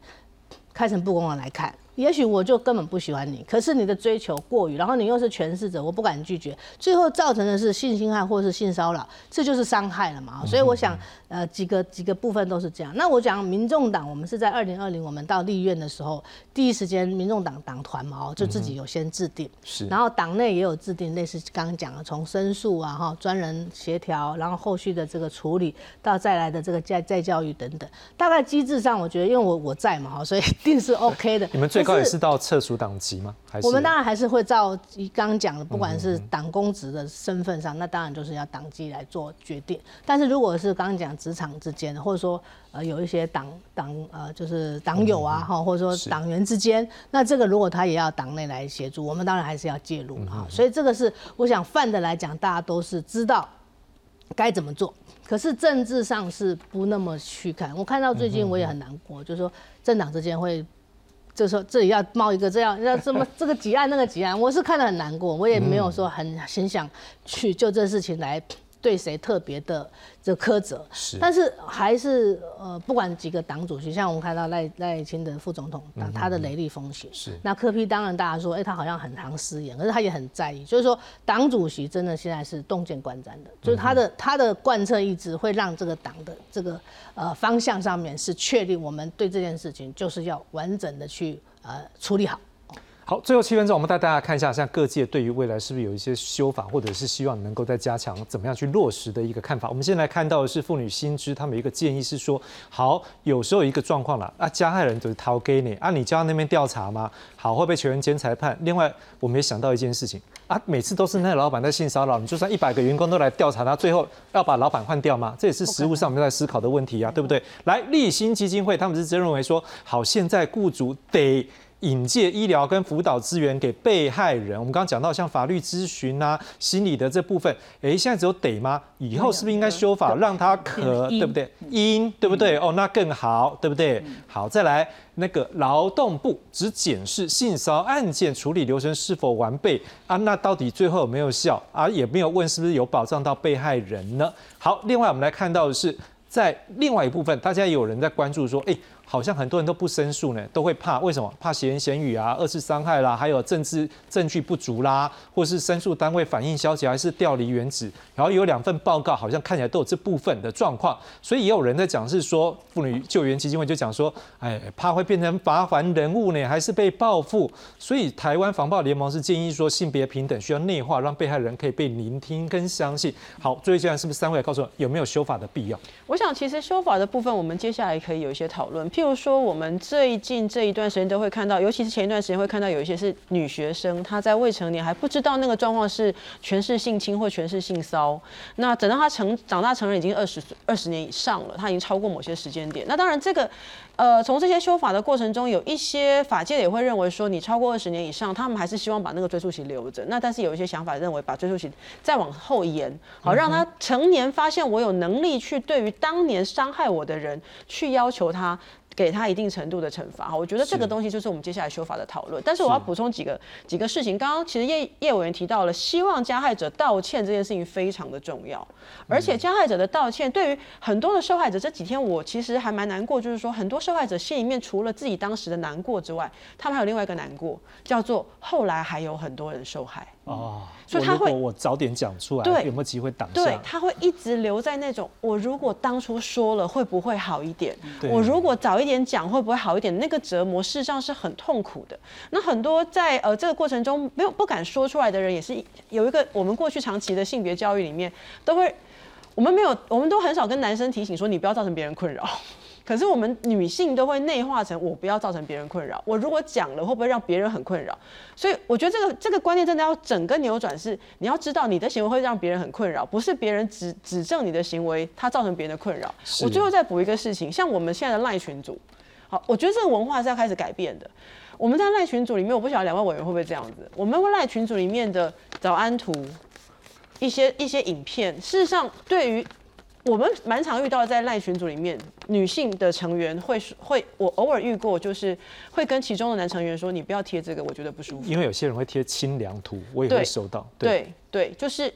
开诚布公的来看。也许我就根本不喜欢你，可是你的追求过于，然后你又是诠释者，我不敢拒绝，最后造成的是性侵害或是性骚扰，这就是伤害了嘛。所以我想，呃，几个几个部分都是这样。那我讲民众党，我们是在二零二零，我们到立院的时候，第一时间民众党党团嘛，就自己有先制定，是，然后党内也有制定类似刚刚讲的，从申诉啊哈，专人协调，然后后续的这个处理，到再来的这个再再教育等等，大概机制上，我觉得因为我我在嘛哈，所以一定是 OK 的。你们最高也是到撤除党籍吗？还是我们当然还是会照刚刚讲的，不管是党公职的身份上，那当然就是要党纪来做决定。但是如果是刚刚讲职场之间，或者说呃有一些党党呃就是党友啊哈，或者说党员之间，那这个如果他也要党内来协助，我们当然还是要介入哈。所以这个是我想泛的来讲，大家都是知道该怎么做，可是政治上是不那么去看。我看到最近我也很难过，就是说政党之间会。就说这里要冒一个这样要这么这个几案那个几案，我是看得很难过，我也没有说很很想去就这事情来对谁特别的这苛责。是，但是还是呃，不管几个党主席，像我们看到赖赖清德副总统，那他的雷厉风行。是。那柯批当然大家说，哎，他好像很常失言，可是他也很在意，就是说党主席真的现在是洞见观瞻的，就是他的他的贯彻意志会让这个党的这个呃方向上面是确定我们对这件事情就是要完整的去呃处理好。好，最后七分钟，我们带大家看一下，像各界对于未来是不是有一些修法，或者是希望能够再加强，怎么样去落实的一个看法。我们现在看到的是妇女新知，他们一个建议是说，好，有时候一个状况了，啊，加害人就是逃给你，啊，你交到那边调查吗？好，会被全员监裁判。另外，我们也想到一件事情，啊，每次都是那个老板在性骚扰，你就算一百个员工都来调查他，最后要把老板换掉吗？这也是实务上我们在思考的问题啊，对不对？来，立新基金会他们是真认为说，好，现在雇主得。引介医疗跟辅导资源给被害人，我们刚刚讲到像法律咨询啊、心理的这部分，哎，现在只有得吗？以后是不是应该修法，让他可，对不对？应，对不对？哦，那更好，对不对？好，再来那个劳动部只检视性骚案件处理流程是否完备啊，那到底最后有没有效啊？也没有问是不是有保障到被害人呢？好，另外我们来看到的是，在另外一部分，大家也有人在关注说，哎。好像很多人都不申诉呢，都会怕，为什么？怕闲言闲语啊，二次伤害啦，还有政治证据不足啦，或是申诉单位反应消极，还是调离原址。然后有两份报告，好像看起来都有这部分的状况，所以也有人在讲，是说妇女救援基金会就讲说，哎，怕会变成罚还人物呢，还是被报复？所以台湾防暴联盟是建议说，性别平等需要内化，让被害人可以被聆听跟相信。好，最后现在是不是三位告诉我有没有修法的必要？我想其实修法的部分，我们接下来可以有一些讨论。譬如说，我们最近这一段时间都会看到，尤其是前一段时间会看到有一些是女学生，她在未成年还不知道那个状况是全是性侵或全是性骚。那等到她成长大成人已经二十岁二十年以上了，她已经超过某些时间点。那当然这个。呃，从这些修法的过程中，有一些法界也会认为说，你超过二十年以上，他们还是希望把那个追诉期留着。那但是有一些想法认为，把追诉期再往后延，好让他成年发现我有能力去对于当年伤害我的人去要求他。给他一定程度的惩罚哈，我觉得这个东西就是我们接下来修法的讨论。但是我要补充几个几个事情。刚刚其实叶叶委员提到了，希望加害者道歉这件事情非常的重要，而且加害者的道歉对于很多的受害者，这几天我其实还蛮难过，就是说很多受害者心里面除了自己当时的难过之外，他们还有另外一个难过，叫做后来还有很多人受害。哦，所以他会我早点讲出来，有没有机会挡下？对，他会一直留在那种我如果当初说了会不会好一点？我如果早一一点讲会不会好一点？那个折磨事实上是很痛苦的。那很多在呃这个过程中没有不敢说出来的人，也是有一个我们过去长期的性别教育里面都会，我们没有，我们都很少跟男生提醒说你不要造成别人困扰。可是我们女性都会内化成我不要造成别人困扰，我如果讲了会不会让别人很困扰？所以我觉得这个这个观念真的要整个扭转，是你要知道你的行为会让别人很困扰，不是别人指指正你的行为，它造成别人的困扰。我最后再补一个事情，像我们现在的赖群组，好，我觉得这个文化是要开始改变的。我们在赖群组里面，我不晓得两位委员会不会这样子，我们赖群组里面的早安图，一些一些影片，事实上对于。我们蛮常遇到在赖群组里面，女性的成员会会，我偶尔遇过，就是会跟其中的男成员说：“你不要贴这个，我觉得不舒服。”因为有些人会贴清凉图，我也会收到。对对，就是。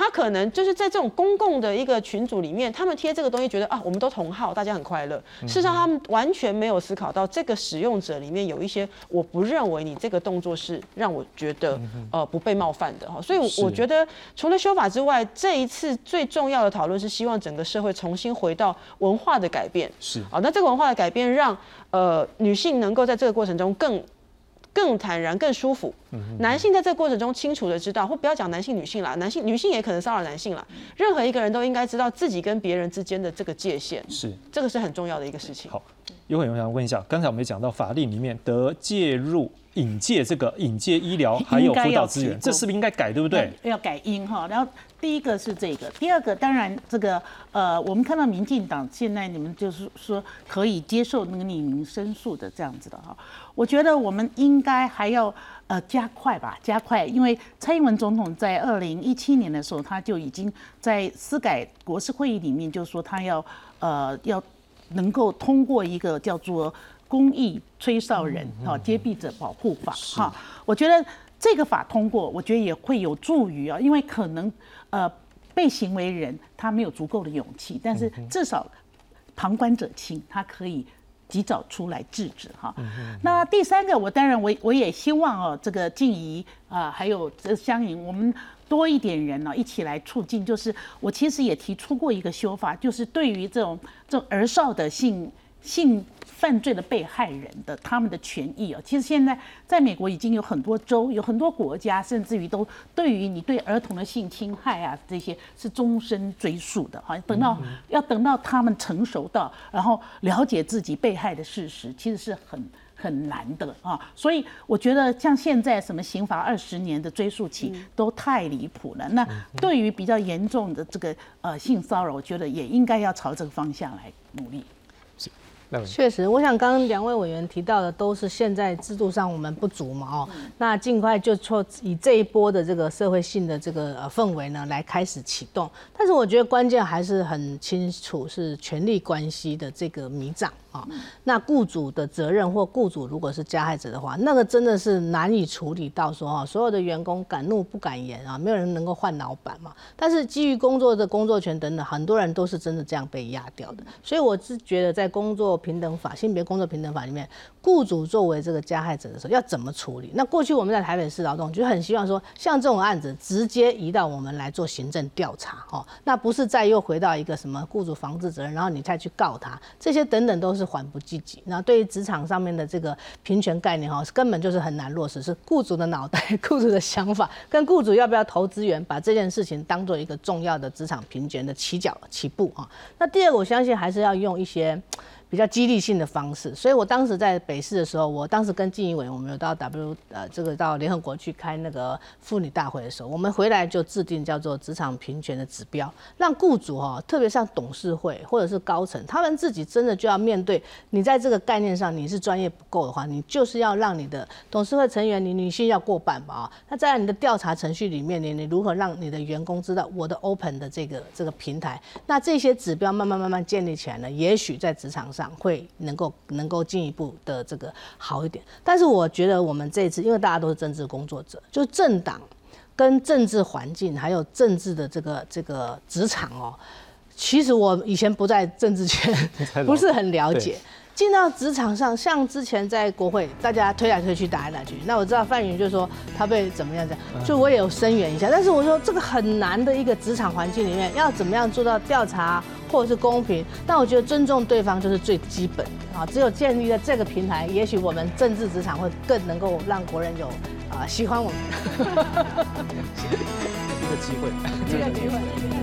他可能就是在这种公共的一个群组里面，他们贴这个东西，觉得啊，我们都同号，大家很快乐。事实上，他们完全没有思考到这个使用者里面有一些，我不认为你这个动作是让我觉得呃不被冒犯的哈。所以我觉得，除了修法之外，这一次最重要的讨论是希望整个社会重新回到文化的改变。是啊，那这个文化的改变，让呃女性能够在这个过程中更。更坦然、更舒服。男性在这过程中清楚的知道，或不要讲男性、女性啦，男性、女性也可能骚扰男性啦。任何一个人都应该知道自己跟别人之间的这个界限，是这个是很重要的一个事情。好，有会我想问一下，刚才我们讲到法令里面得介入引介这个引介医疗还有辅导资源，这是不是应该改，对不对？要改音哈，然后。第一个是这个，第二个当然这个呃，我们看到民进党现在你们就是说可以接受那个匿名申诉的这样子的哈，我觉得我们应该还要呃加快吧，加快，因为蔡英文总统在二零一七年的时候，他就已经在司改国事会议里面就说他要呃要能够通过一个叫做公益吹哨人哈揭弊者保护法哈，我觉得这个法通过，我觉得也会有助于啊，因为可能。呃，被行为人他没有足够的勇气，但是至少旁观者清，他可以及早出来制止哈。那第三个，我当然我我也希望哦，这个静怡啊，还有这相迎，我们多一点人呢，一起来促进。就是我其实也提出过一个修法，就是对于这种这种儿少的性性。犯罪的被害人的他们的权益啊，其实现在在美国已经有很多州、有很多国家，甚至于都对于你对儿童的性侵害啊这些是终身追诉的。好，等到要等到他们成熟到，然后了解自己被害的事实，其实是很很难的啊。所以我觉得像现在什么刑罚二十年的追诉期都太离谱了。那对于比较严重的这个呃性骚扰，我觉得也应该要朝这个方向来努力。确实，我想刚刚两位委员提到的都是现在制度上我们不足嘛，哦，那尽快就错以这一波的这个社会性的这个呃氛围呢来开始启动，但是我觉得关键还是很清楚是权力关系的这个迷障。啊，那雇主的责任或雇主如果是加害者的话，那个真的是难以处理到说啊，所有的员工敢怒不敢言啊，没有人能够换老板嘛。但是基于工作的工作权等等，很多人都是真的这样被压掉的。所以我是觉得在工作平等法、性别工作平等法里面，雇主作为这个加害者的时候要怎么处理？那过去我们在台北市劳动局很希望说，像这种案子直接移到我们来做行政调查哦，那不是再又回到一个什么雇主防治责任，然后你再去告他，这些等等都是。是缓不积极，那对于职场上面的这个平权概念哈，根本就是很难落实。是雇主的脑袋、雇主的想法，跟雇主要不要投资源，把这件事情当做一个重要的职场平权的起脚起步啊。那第二个，我相信还是要用一些。比较激励性的方式，所以我当时在北市的时候，我当时跟靳义伟，我们有到 W 呃这个到联合国去开那个妇女大会的时候，我们回来就制定叫做职场平权的指标，让雇主哈，特别像董事会或者是高层，他们自己真的就要面对你在这个概念上你是专业不够的话，你就是要让你的董事会成员你女性要过半吧啊，那在你的调查程序里面，你你如何让你的员工知道我的 open 的这个这个平台，那这些指标慢慢慢慢建立起来呢，也许在职场上。会能够能够进一步的这个好一点，但是我觉得我们这次因为大家都是政治工作者，就政党跟政治环境还有政治的这个这个职场哦，其实我以前不在政治圈，不是很了解。进到职场上，像之前在国会，大家推来推去，打来打去。那我知道范云就说他被怎么样这样，就我也有声援一下。但是我说这个很难的一个职场环境里面，要怎么样做到调查或者是公平？但我觉得尊重对方就是最基本的啊。只有建立了这个平台，也许我们政治职场会更能够让国人有啊喜欢我们。一个机会，一个机会。